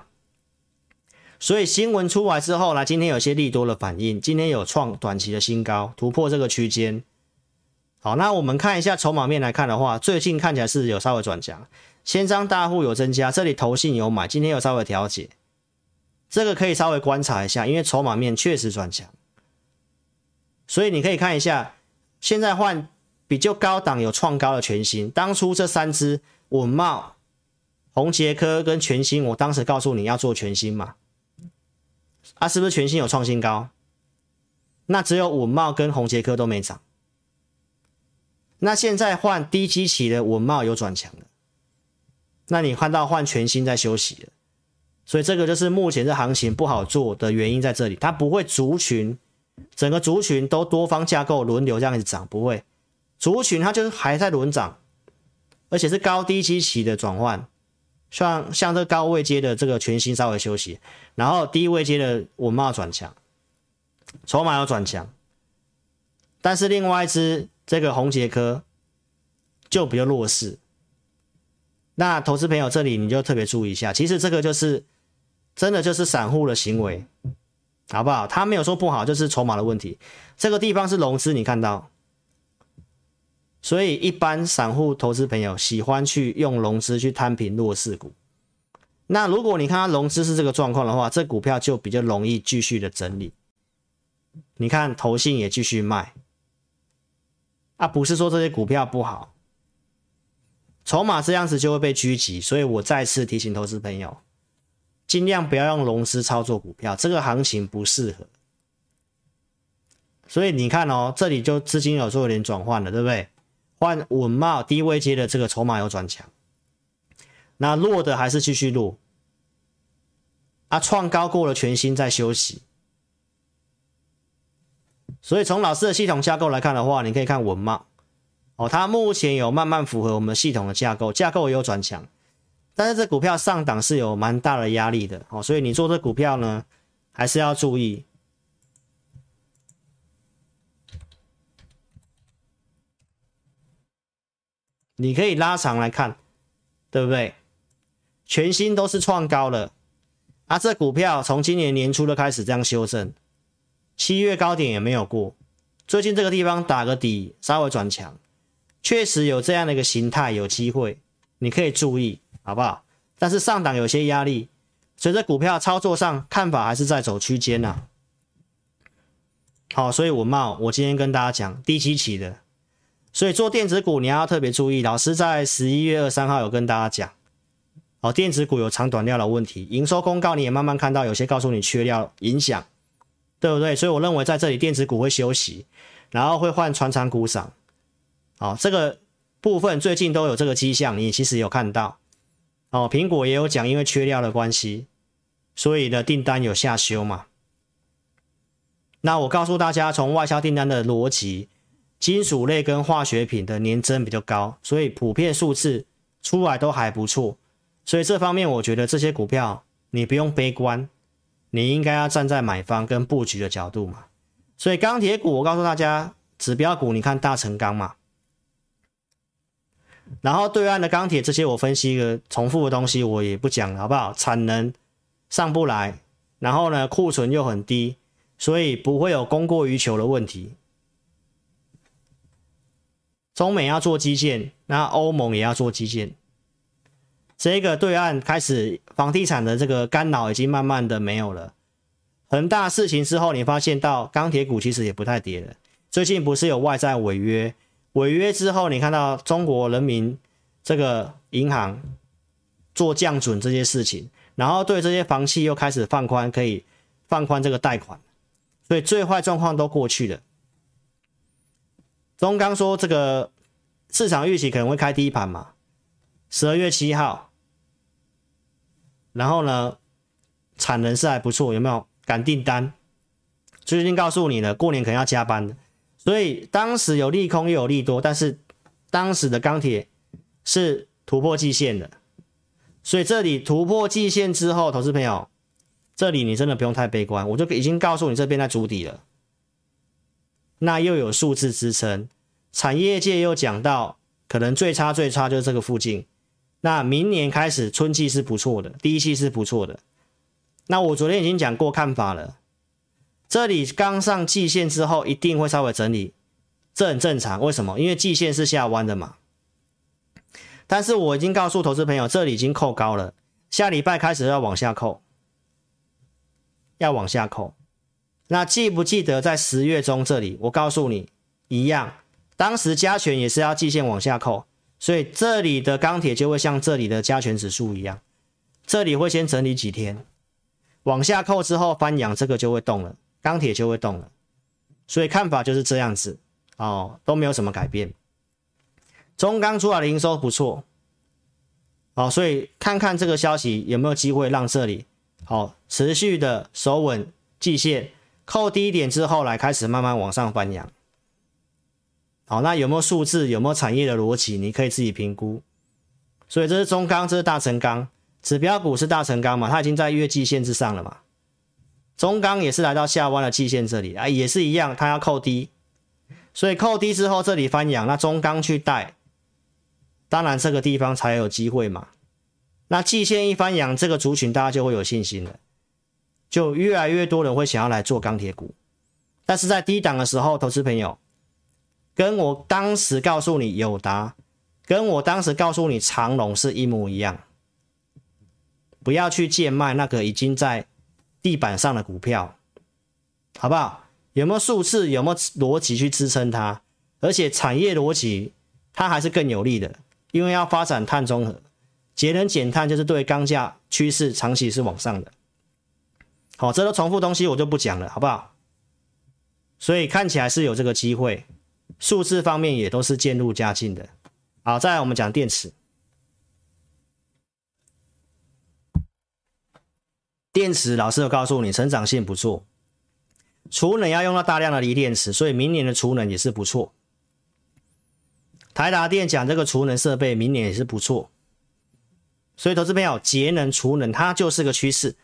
所以新闻出来之后呢，今天有些利多的反应，今天有创短期的新高，突破这个区间。好，那我们看一下筹码面来看的话，最近看起来是有稍微转强，千张大户有增加，这里投信有买，今天有稍微调节，这个可以稍微观察一下，因为筹码面确实转强，所以你可以看一下。现在换比较高档有创高的全新，当初这三只稳茂、宏捷科跟全新，我当时告诉你要做全新嘛，啊，是不是全新有创新高？那只有稳茂跟宏杰科都没涨。那现在换低基期的稳茂有转强了，那你看到换全新在休息了，所以这个就是目前这行情不好做的原因在这里，它不会族群。整个族群都多方架构轮流这样子涨，不会，族群它就是还在轮涨，而且是高低基期的转换，像像这高位阶的这个全新稍微休息，然后低位阶的我们要转强，筹码要转强，但是另外一支这个红杰科就比较弱势，那投资朋友这里你就特别注意一下，其实这个就是真的就是散户的行为。好不好？他没有说不好，就是筹码的问题。这个地方是融资，你看到，所以一般散户投资朋友喜欢去用融资去摊平弱势股。那如果你看它融资是这个状况的话，这股票就比较容易继续的整理。你看投信也继续卖，啊，不是说这些股票不好，筹码这样子就会被狙击。所以我再次提醒投资朋友。尽量不要用融资操作股票，这个行情不适合。所以你看哦，这里就资金有时候有点转换了，对不对？换稳茂低位阶的这个筹码有转强，那弱的还是继续弱。啊，创高过了全新在休息。所以从老师的系统架构来看的话，你可以看稳茂，哦，它目前有慢慢符合我们系统的架构，架构也有转强，但是这股票上档是有蛮大的压力的哦，所以你做这股票呢，还是要注意。你可以拉长来看，对不对？全新都是创高了，啊，这股票从今年年初就开始这样修正，七月高点也没有过，最近这个地方打个底，稍微转强。确实有这样的一个形态，有机会，你可以注意，好不好？但是上档有些压力，随着股票操作上看法还是在走区间呐。好，所以我冒，我今天跟大家讲低基期的，所以做电子股你要特别注意。老师在十一月二三号有跟大家讲，哦，电子股有长短料的问题，营收公告你也慢慢看到，有些告诉你缺料影响，对不对？所以我认为在这里电子股会休息，然后会换传产股涨。好，这个部分最近都有这个迹象，你其实有看到。哦，苹果也有讲，因为缺料的关系，所以呢订单有下修嘛。那我告诉大家，从外销订单的逻辑，金属类跟化学品的年增比较高，所以普遍数字出来都还不错。所以这方面，我觉得这些股票你不用悲观，你应该要站在买方跟布局的角度嘛。所以钢铁股，我告诉大家，指标股你看大成钢嘛。然后对岸的钢铁这些我分析一个重复的东西我也不讲了，好不好？产能上不来，然后呢库存又很低，所以不会有供过于求的问题。中美要做基建，那欧盟也要做基建，这个对岸开始房地产的这个干扰已经慢慢的没有了。恒大事情之后，你发现到钢铁股其实也不太跌了。最近不是有外债违约？违约之后，你看到中国人民这个银行做降准这些事情，然后对这些房企又开始放宽，可以放宽这个贷款，所以最坏状况都过去了。中钢说这个市场预期可能会开低盘嘛，十二月七号，然后呢产能是还不错，有没有赶订单？最近告诉你了，过年可能要加班的。所以当时有利空又有利多，但是当时的钢铁是突破季线的，所以这里突破季线之后，投资朋友，这里你真的不用太悲观，我就已经告诉你这边在筑底了，那又有数字支撑，产业界又讲到可能最差最差就是这个附近，那明年开始春季是不错的，第一季是不错的，那我昨天已经讲过看法了。这里刚上季线之后，一定会稍微整理，这很正常。为什么？因为季线是下弯的嘛。但是我已经告诉投资朋友，这里已经扣高了，下礼拜开始要往下扣，要往下扣。那记不记得在十月中这里，我告诉你一样，当时加权也是要季线往下扣，所以这里的钢铁就会像这里的加权指数一样，这里会先整理几天，往下扣之后翻阳，这个就会动了。钢铁就会动了，所以看法就是这样子哦，都没有什么改变。中钢出来的营收不错，哦，所以看看这个消息有没有机会让这里好、持续的守稳季线，扣低一点之后来开始慢慢往上翻扬。好、那有没有数字？有没有产业的逻辑？你可以自己评估。所以这是中钢，这是大成钢，指标股是大成钢嘛？它已经在月季线之上了嘛？中钢也是来到下弯的季线这里啊，也是一样，它要扣低，所以扣低之后这里翻阳，那中钢去带，当然这个地方才有机会嘛。那季线一翻阳，这个族群大家就会有信心了，就越来越多人会想要来做钢铁股。但是在低档的时候，投资朋友，跟我当时告诉你友达，跟我当时告诉你长龙是一模一样，不要去贱卖那个已经在。地板上的股票，好不好？有没有数字？有没有逻辑去支撑它？而且产业逻辑它还是更有利的，因为要发展碳中和，节能减碳就是对钢价趋势长期是往上的。好，这都重复东西，我就不讲了，好不好？所以看起来是有这个机会，数字方面也都是渐入佳境的。好，再来我们讲电池。电池老师有告诉你，成长性不错，储能要用到大量的锂电池，所以明年的储能也是不错。台达电讲这个储能设备明年也是不错，所以投资朋友节能储能它就是个趋势，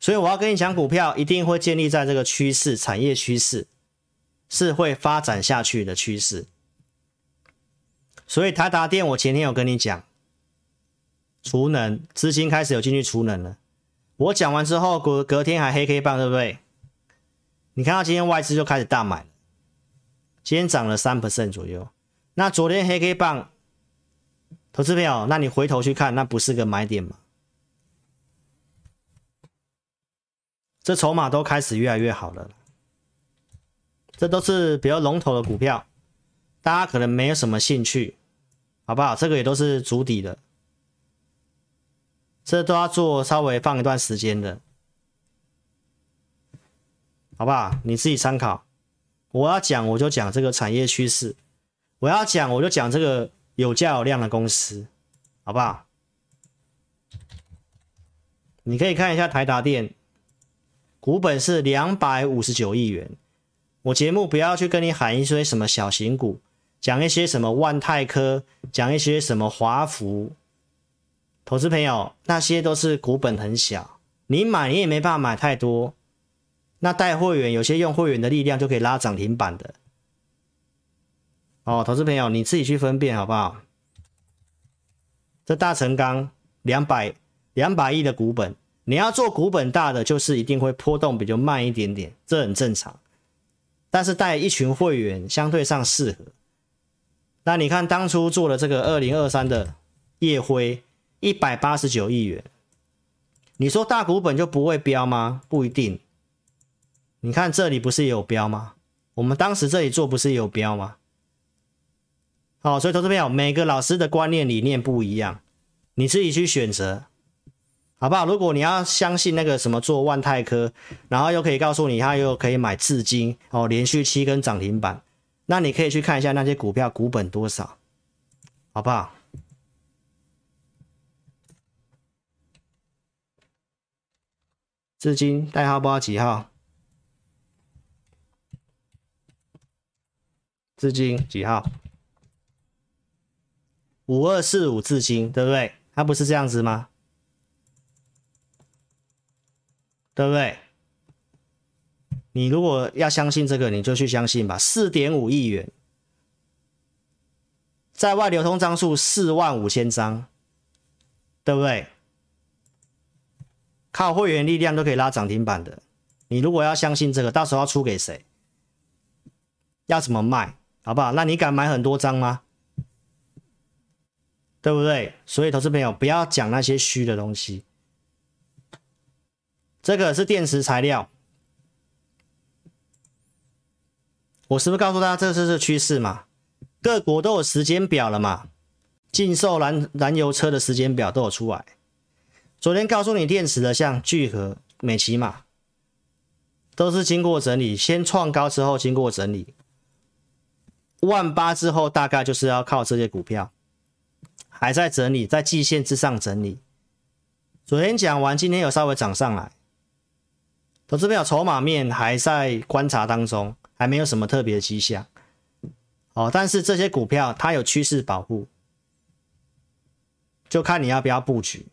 所以我要跟你讲股票一定会建立在这个趋势，产业趋势是会发展下去的趋势。所以台达电我前天有跟你讲，储能资金开始有进去储能了，我讲完之后隔隔天还黑 K 棒对不对？你看到今天外资就开始大买了，今天涨了三 percent 左右。那昨天黑 K 棒，投资朋友，那你回头去看，那不是个买点吗？这筹码都开始越来越好了，这都是比较龙头的股票，大家可能没有什么兴趣，好不好？这个也都是筑底的，这都要做稍微放一段时间的，好不好？你自己参考。我要讲，我就讲这个产业趋势。我要讲，我就讲这个有价有量的公司，好不好？你可以看一下台达电，股本是两百五十九亿元。我节目不要去跟你喊一些什么小型股，讲一些什么万泰科，讲一些什么华孚，投资朋友，那些都是股本很小，你买你也没办法买太多。那带会员，有些用会员的力量就可以拉涨停板的。哦，投资朋友，你自己去分辨好不好？这大成钢两百两百亿的股本，你要做股本大的，就是一定会波动比较慢一点点，这很正常。但是带一群会员相对上适合。那你看当初做了这个二零二三的烨辉一百八十九亿元，你说大股本就不会标吗？不一定。你看这里不是也有标吗？我们当时这里做不是也有标吗？好，所以投资朋友，每个老师的观念理念不一样，你自己去选择，好不好？如果你要相信那个什么做万泰科，然后又可以告诉你他又可以买至今哦，连续七根涨停板，那你可以去看一下那些股票股本多少，好不好？至今代号不知道几号？至今几号？五二四五至今，对不对？它不是这样子吗？对不对？你如果要相信这个，你就去相信吧。四点五亿元，在外流通张数四万五千张，对不对？靠会员力量都可以拉涨停板的。你如果要相信这个，到时候要出给谁？要怎么卖？好不好？那你敢买很多张吗？对不对？所以，投资朋友不要讲那些虚的东西。这个是电池材料，我是不是告诉大家，这是趋势嘛？各国都有时间表了嘛？禁售燃燃油车的时间表都有出来。昨天告诉你电池的，像聚合、美琪玛，都是经过整理，先创高之后经过整理，万八之后大概就是要靠这些股票。还在整理，在季线之上整理。昨天讲完，今天有稍微涨上来。投资票筹码面还在观察当中，还没有什么特别的迹象。哦，但是这些股票它有趋势保护，就看你要不要布局。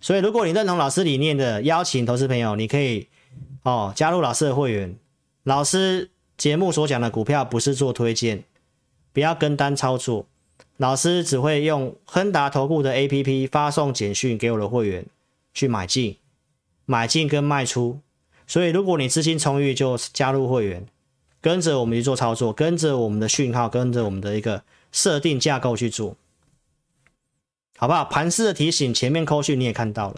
所以，如果你认同老师理念的，邀请投资朋友，你可以哦加入老师的会员。老师节目所讲的股票不是做推荐，不要跟单操作。老师只会用亨达投顾的 APP 发送简讯给我的会员去买进、买进跟卖出，所以如果你资金充裕，就加入会员，跟着我们去做操作，跟着我们的讯号，跟着我们的一个设定架构去做，好不好？盘势的提醒前面扣讯你也看到了，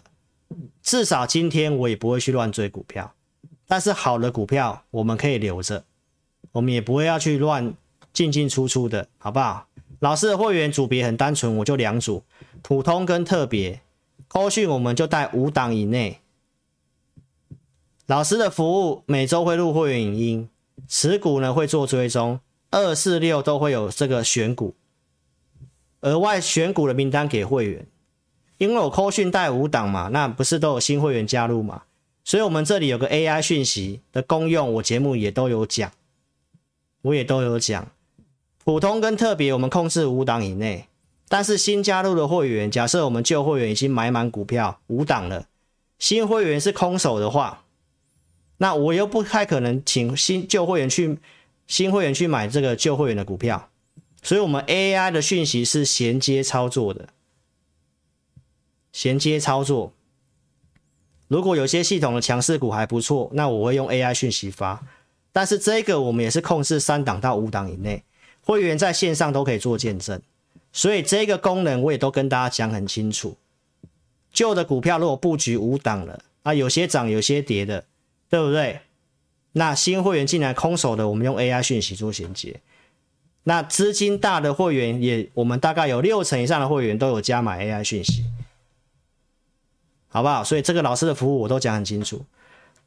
至少今天我也不会去乱追股票，但是好的股票我们可以留着，我们也不会要去乱进进出出的，好不好？老师的会员组别很单纯，我就两组，普通跟特别。扣讯我们就带五档以内。老师的服务每周会录会员影音，持股呢会做追踪，二四六都会有这个选股，额外选股的名单给会员。因为我扣讯带五档嘛，那不是都有新会员加入嘛？所以我们这里有个 AI 讯息的功用，我节目也都有讲，我也都有讲。普通跟特别我们控制五档以内，但是新加入的会员，假设我们旧会员已经买满股票五档了，新会员是空手的话，那我又不太可能请新旧会员去新会员去买这个旧会员的股票，所以我们 AI 的讯息是衔接操作的，衔接操作。如果有些系统的强势股还不错，那我会用 AI 讯息发。但是这个我们也是控制三档到五档以内，会员在线上都可以做见证，所以这个功能我也都跟大家讲很清楚。旧的股票如果布局五档了，啊，有些涨有些跌的，对不对？那新会员进来空手的，我们用 AI 讯息做衔接。那资金大的会员也，我们大概有六成以上的会员都有加买 AI 讯息。好不好？所以这个老师的服务我都讲很清楚。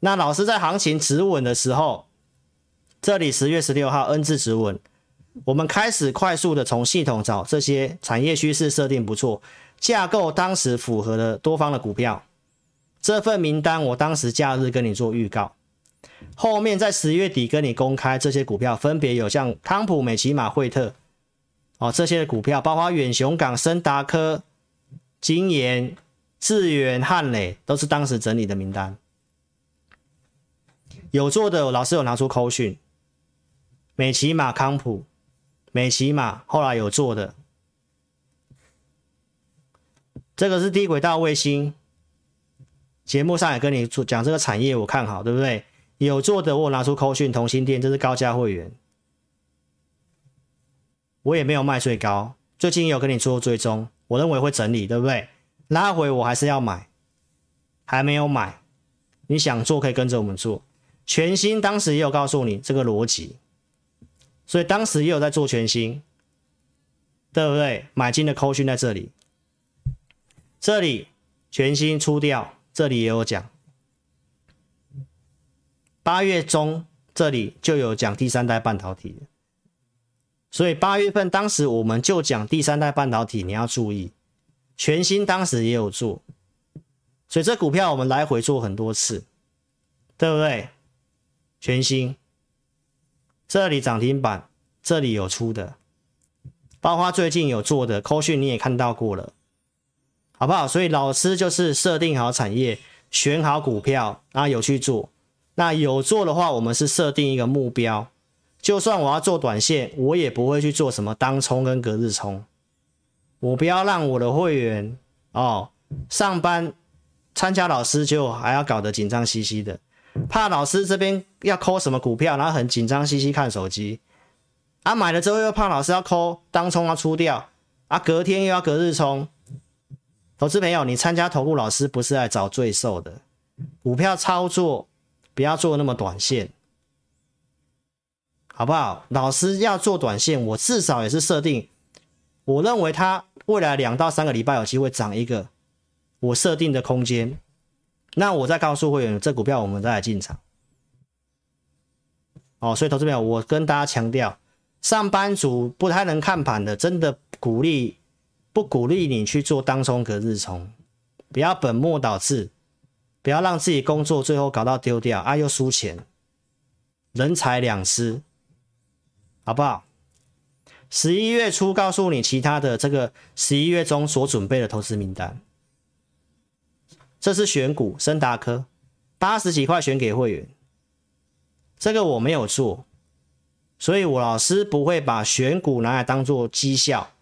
那老师在行情止稳的时候，这里十月十六号 N 字止稳，我们开始快速的从系统找这些产业趋势设定不错、架构当时符合的多方的股票。这份名单我当时假日跟你做预告，后面在十月底跟你公开这些股票，分别有像康普、美琪玛、惠特。哦这些的股票，包括远雄港、森达科、金研。智原、汉磊都是当时整理的名单，有做的老师有拿出扣讯，美琪玛、康普、美琪玛后来有做的，这个是低轨道卫星，节目上也跟你讲这个产业我看好，对不对？有做的我拿出扣讯，同心店这是高价会员，我也没有卖最高，最近有跟你做追踪，我认为会整理，对不对？拉回我还是要买，还没有买，你想做可以跟着我们做。全新当时也有告诉你这个逻辑，所以当时也有在做全新，对不对？买进的扣讯在这里，这里全新出掉，这里也有讲。八月中这里就有讲第三代半导体，所以八月份当时我们就讲第三代半导体，你要注意。全新当时也有做，所以这股票我们来回做很多次，对不对？全新这里涨停板，这里有出的，包括最近有做的，扣讯你也看到过了，好不好？所以老师就是设定好产业，选好股票，然后有去做。那有做的话，我们是设定一个目标，就算我要做短线，我也不会去做什么当冲跟隔日冲。我不要让我的会员哦上班参加老师就还要搞得紧张兮兮的，怕老师这边要抠什么股票，然后很紧张兮兮看手机啊，买了之后又怕老师要抠当冲要出掉啊，隔天又要隔日冲。投资朋友，你参加投顾老师不是来找罪受的，股票操作不要做那么短线，好不好？老师要做短线，我至少也是设定，我认为他。未来两到三个礼拜有机会涨一个，我设定的空间，那我再告诉会员，这股票我们再来进场。哦，所以投资朋友，我跟大家强调，上班族不太能看盘的，真的鼓励不鼓励你去做当冲隔日冲，不要本末倒置，不要让自己工作最后搞到丢掉啊，又输钱，人财两失，好不好？十一月初告诉你其他的这个十一月中所准备的投资名单，这是选股，森达科。八十几块选给会员，这个我没有做，所以我老师不会把选股拿来当做绩效，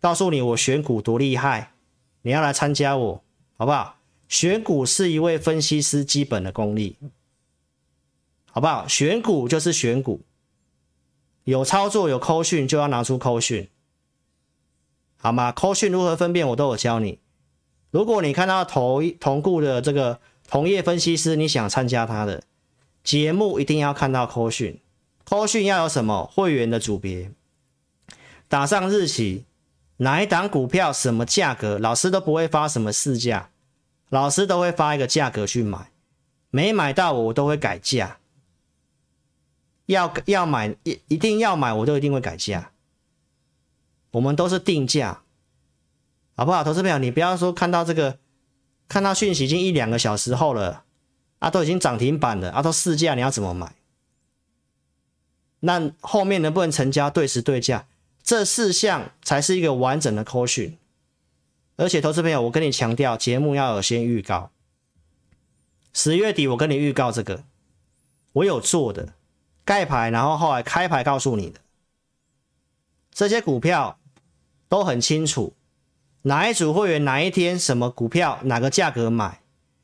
告诉你我选股多厉害，你要来参加我，好不好？选股是一位分析师基本的功力，好不好？选股就是选股。有操作有扣讯就要拿出扣讯，好吗？扣讯如何分辨我都有教你。如果你看到同同顾的这个同业分析师，你想参加他的节目，一定要看到扣讯。扣讯要有什么？会员的组别，打上日期，哪一档股票什么价格，老师都不会发什么市价，老师都会发一个价格去买，没买到我我都会改价。要要买一一定要买，我都一定会改价。我们都是定价，好不好？投资朋友，你不要说看到这个，看到讯息已经一两个小时后了，啊，都已经涨停板了，啊，都市价，你要怎么买？那后面能不能成交？对时对价，这四项才是一个完整的扣讯。而且，投资朋友，我跟你强调，节目要有先预告。十月底我跟你预告这个，我有做的盖牌，然后后来开牌告诉你的这些股票都很清楚，哪一组会员哪一天什么股票哪个价格买，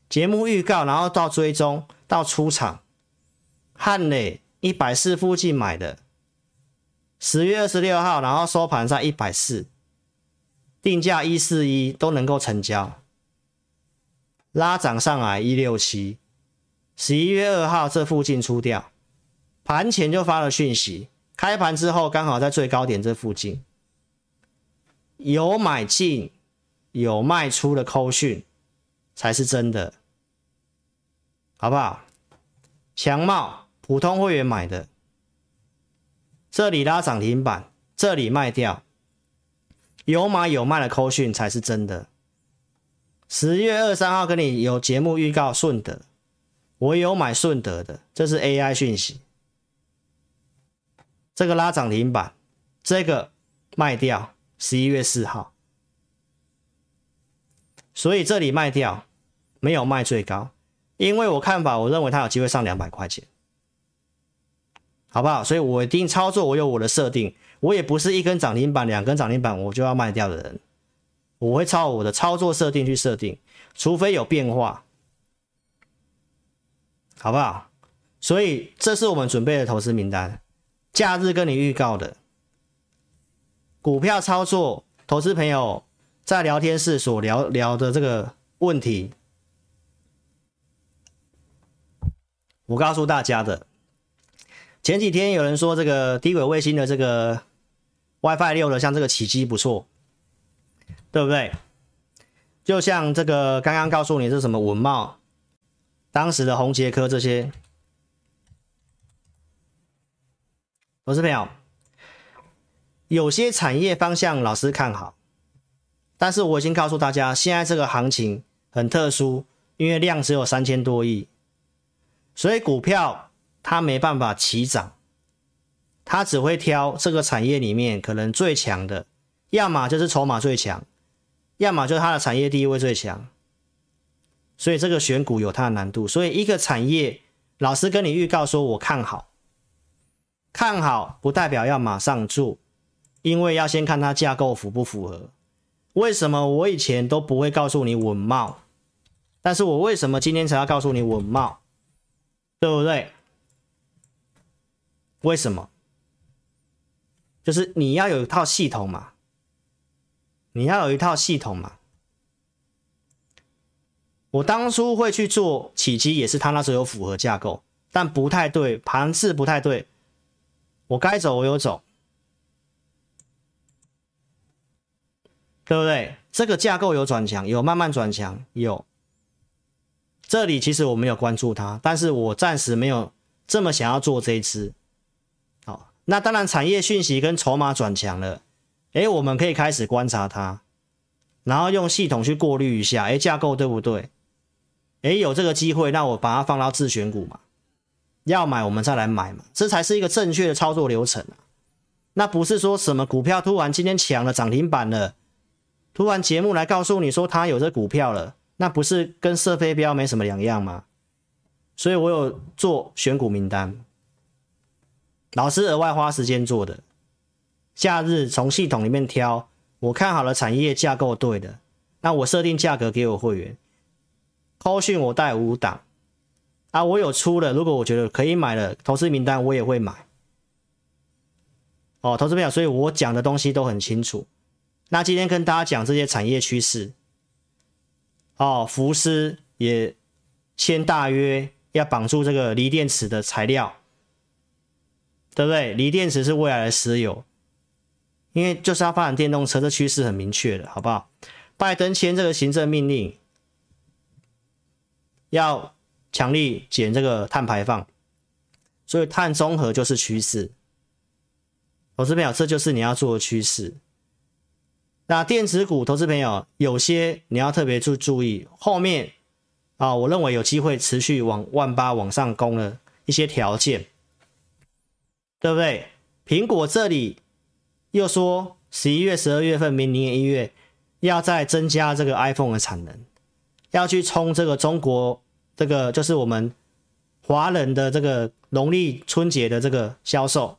节目预告，然后到追踪到出场，汉磊一百四附近买的，十月二十六号，然后收盘在一百四。定价一四一都能够成交，拉涨上来一六七，十一月二号这附近出掉，盘前就发了讯息，开盘之后刚好在最高点这附近，有买进有卖出的扣讯才是真的，好不好？强茂普通会员买的，这里拉涨停板，这里卖掉。有买有卖的扣讯才是真的。十月二三号跟你有节目预告顺德，我有买顺德的，这是 AI 讯息。这个拉涨停板，这个卖掉，十一月四号。所以这里卖掉，没有卖最高，因为我看法，我认为它有机会上两百块钱，好不好？所以我一定操作，我有我的设定。我也不是一根涨停板、两根涨停板我就要卖掉的人，我会照我的操作设定去设定，除非有变化，好不好？所以这是我们准备的投资名单，假日跟你预告的股票操作，投资朋友在聊天室所聊聊的这个问题，我告诉大家的。前几天有人说这个低轨卫星的这个。WiFi 六的，像这个起机不错，对不对？就像这个刚刚告诉你是什么文茂，当时的宏杰科这些，我是朋友，有些产业方向老师看好，但是我已经告诉大家，现在这个行情很特殊，因为量只有三千多亿，所以股票它没办法齐涨。他只会挑这个产业里面可能最强的，要么就是筹码最强，要么就是它的产业地位最强。所以这个选股有它的难度。所以一个产业，老师跟你预告说我看好，看好不代表要马上做，因为要先看它架构符不符合。为什么我以前都不会告诉你稳懋，但是我为什么今天才要告诉你稳懋？对不对？为什么？就是你要有一套系统嘛，你要有一套系统嘛。我当初会去做启碁，也是他那时候有符合架构，但不太对，盘势不太对。我该走我有走，对不对？这个架构有转强，有慢慢转强，有。这里其实我没有关注它，但是我暂时没有这么想要做这一支。那当然，产业讯息跟筹码转强了，诶，我们可以开始观察它，然后用系统去过滤一下，诶，架构对不对？诶，有这个机会，那我把它放到自选股嘛，要买我们再来买嘛，这才是一个正确的操作流程啊。那不是说什么股票突然今天强了涨停板了，突然节目来告诉你说它有这股票了，那不是跟射飞镖没什么两样吗？所以我有做选股名单。老师额外花时间做的，假日从系统里面挑，我看好了产业架构对的，那我设定价格给我会员，扣讯我带五档，啊，我有出了，如果我觉得可以买的投资名单我也会买，哦，投资朋友，所以我讲的东西都很清楚。那今天跟大家讲这些产业趋势，哦，福斯也签大约要绑住这个锂电池的材料。对不对？锂电池是未来的石油，因为就是要发展电动车，这趋势很明确的，好不好？拜登签这个行政命令，要强力减这个碳排放，所以碳中和就是趋势。投资朋友，这就是你要做的趋势。那电子股，投资朋友有些你要特别注注意，后面啊，我认为有机会持续往万八往上攻的一些条件。对不对？苹果这里又说十一月、十二月份，明年一月要再增加这个 iPhone 的产能，要去冲这个中国这个就是我们华人的这个农历春节的这个销售。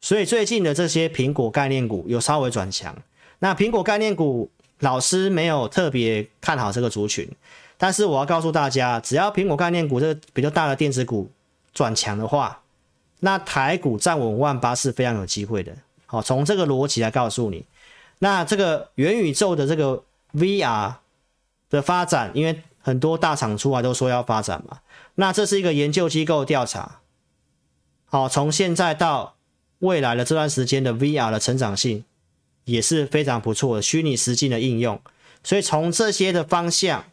所以最近的这些苹果概念股有稍微转强。那苹果概念股老师没有特别看好这个族群，但是我要告诉大家，只要苹果概念股这个比较大的电子股转强的话，那台股站稳万八是非常有机会的。好，从这个逻辑来告诉你，那这个元宇宙的这个 VR 的发展，因为很多大厂出来都说要发展嘛，那这是一个研究机构调查。好，从现在到未来的这段时间的 VR 的成长性也是非常不错的，虚拟实境的应用，所以从这些的方向，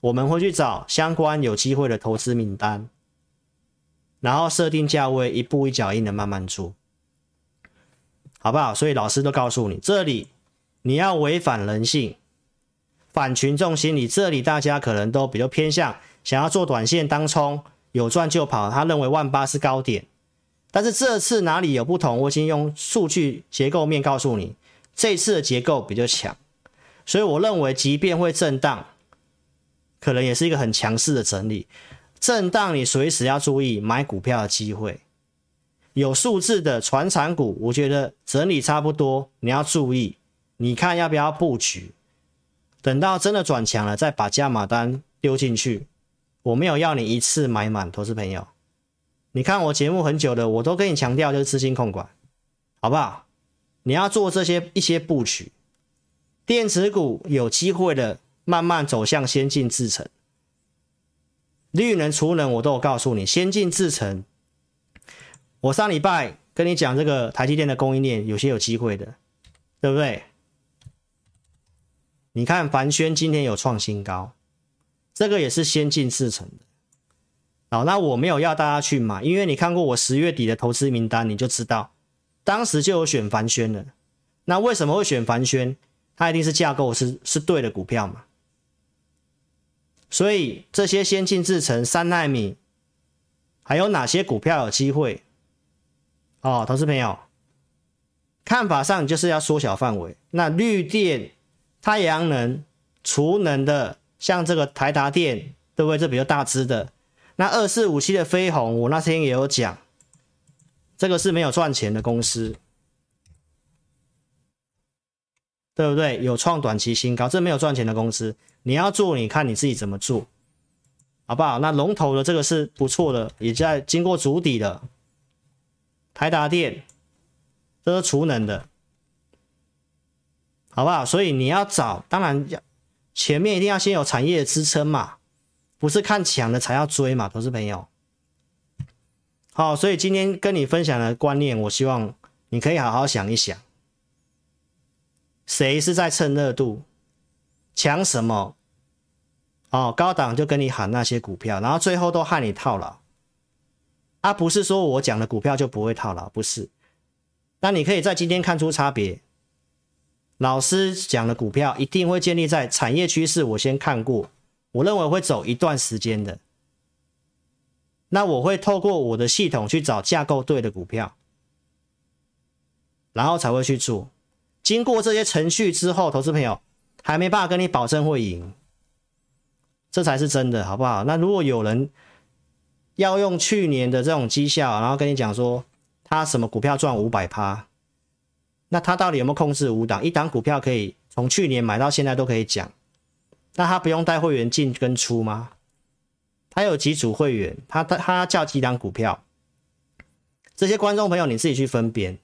我们会去找相关有机会的投资名单，然后设定价位，一步一脚印的慢慢做，好不好？所以老师都告诉你，这里你要违反人性，反群众心理，这里大家可能都比较偏向想要做短线当冲，有赚就跑，他认为万八是高点。但是这次哪里有不同？我已经用数据结构面告诉你，这次的结构比较强，所以我认为即便会震荡，可能也是一个很强势的整理。震荡你随时要注意买股票的机会，有数字的传产股，我觉得整理差不多，你要注意，你看要不要布局？等到真的转强了，再把加码单丢进去。我没有要你一次买满，投资朋友。你看我节目很久的，我都跟你强调就是资金控管，好不好？你要做这些一些布局，电子股有机会的慢慢走向先进制程，绿能、储能我都有告诉你，先进制程。我上礼拜跟你讲这个台积电的供应链有些有机会的，对不对？你看凡轩今天有创新高，这个也是先进制程的。好，那我没有要大家去买，因为你看过我十月底的投资名单，你就知道，当时就有选凡轩了。那为什么会选凡轩？它一定是架构是是对的股票嘛。所以这些先进制程、三纳米，还有哪些股票有机会？哦，投资朋友，看法上就是要缩小范围。那绿电、太阳能、储能的，像这个台达电，对不对？这比较大支的。那二四五七的飞鸿，我那天也有讲，这个是没有赚钱的公司，对不对？有创短期新高，这没有赚钱的公司，你要做，你看你自己怎么做，好不好？那龙头的这个是不错的，也在经过筑底的，台达电，这是储能的，好不好？所以你要找，当然要前面一定要先有产业支撑嘛。不是看强的才要追嘛，投资朋友。好，所以今天跟你分享的观念，我希望你可以好好想一想，谁是在蹭热度，抢什么？哦，高档就跟你喊那些股票，然后最后都害你套牢。啊，不是说我讲的股票就不会套牢，不是。那你可以在今天看出差别。老师讲的股票一定会建立在产业趋势，我先看过。我认为会走一段时间的，那我会透过我的系统去找架构对的股票，然后才会去做。经过这些程序之后，投资朋友还没办法跟你保证会赢，这才是真的，好不好？那如果有人要用去年的这种绩效，然后跟你讲说他什么股票赚五百趴，那他到底有没有控制五档？一档股票可以从去年买到现在都可以讲。那他不用带会员进跟出吗？他有几组会员，他他他叫几档股票，这些观众朋友你自己去分辨，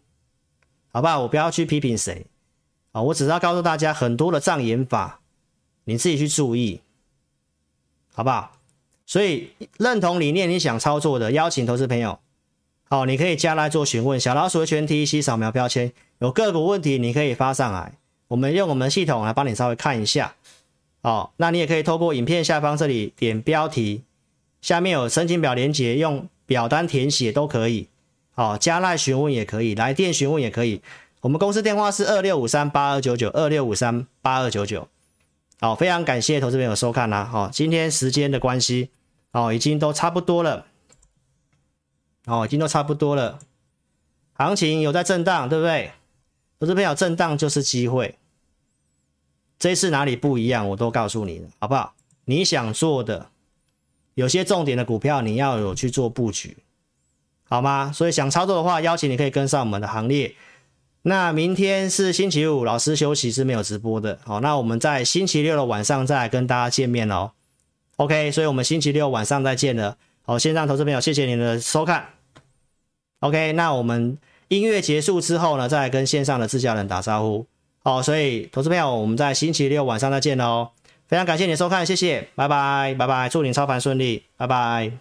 好不好？我不要去批评谁啊，我只是要告诉大家很多的障眼法，你自己去注意，好不好？所以认同理念，你想操作的，邀请投资朋友，好，你可以加来做询问，小老鼠的全 T C 扫描标签，有个股问题你可以发上来，我们用我们的系统来帮你稍微看一下。哦，那你也可以透过影片下方这里点标题，下面有申请表连接，用表单填写都可以。哦，加赖询问也可以，来电询问也可以。我们公司电话是二六五三八二九九二六五三八二九九。好，非常感谢投资朋友收看啦。好，今天时间的关系，哦，已经都差不多了。哦，已经都差不多了。行情有在震荡，对不对？投资朋友，震荡就是机会。这一次哪里不一样，我都告诉你了，好不好？你想做的，有些重点的股票，你要有去做布局，好吗？所以想操作的话，邀请你可以跟上我们的行列。那明天是星期五，老师休息是没有直播的。好，那我们在星期六的晚上再跟大家见面哦。OK，所以我们星期六晚上再见了。好，线上投资朋友，谢谢您的收看。OK，那我们音乐结束之后呢，再来跟线上的自家人打招呼。好，所以投资朋友，我们在星期六晚上再见喽。非常感谢你的收看，谢谢，拜拜，拜拜，祝你操盘顺利，拜拜。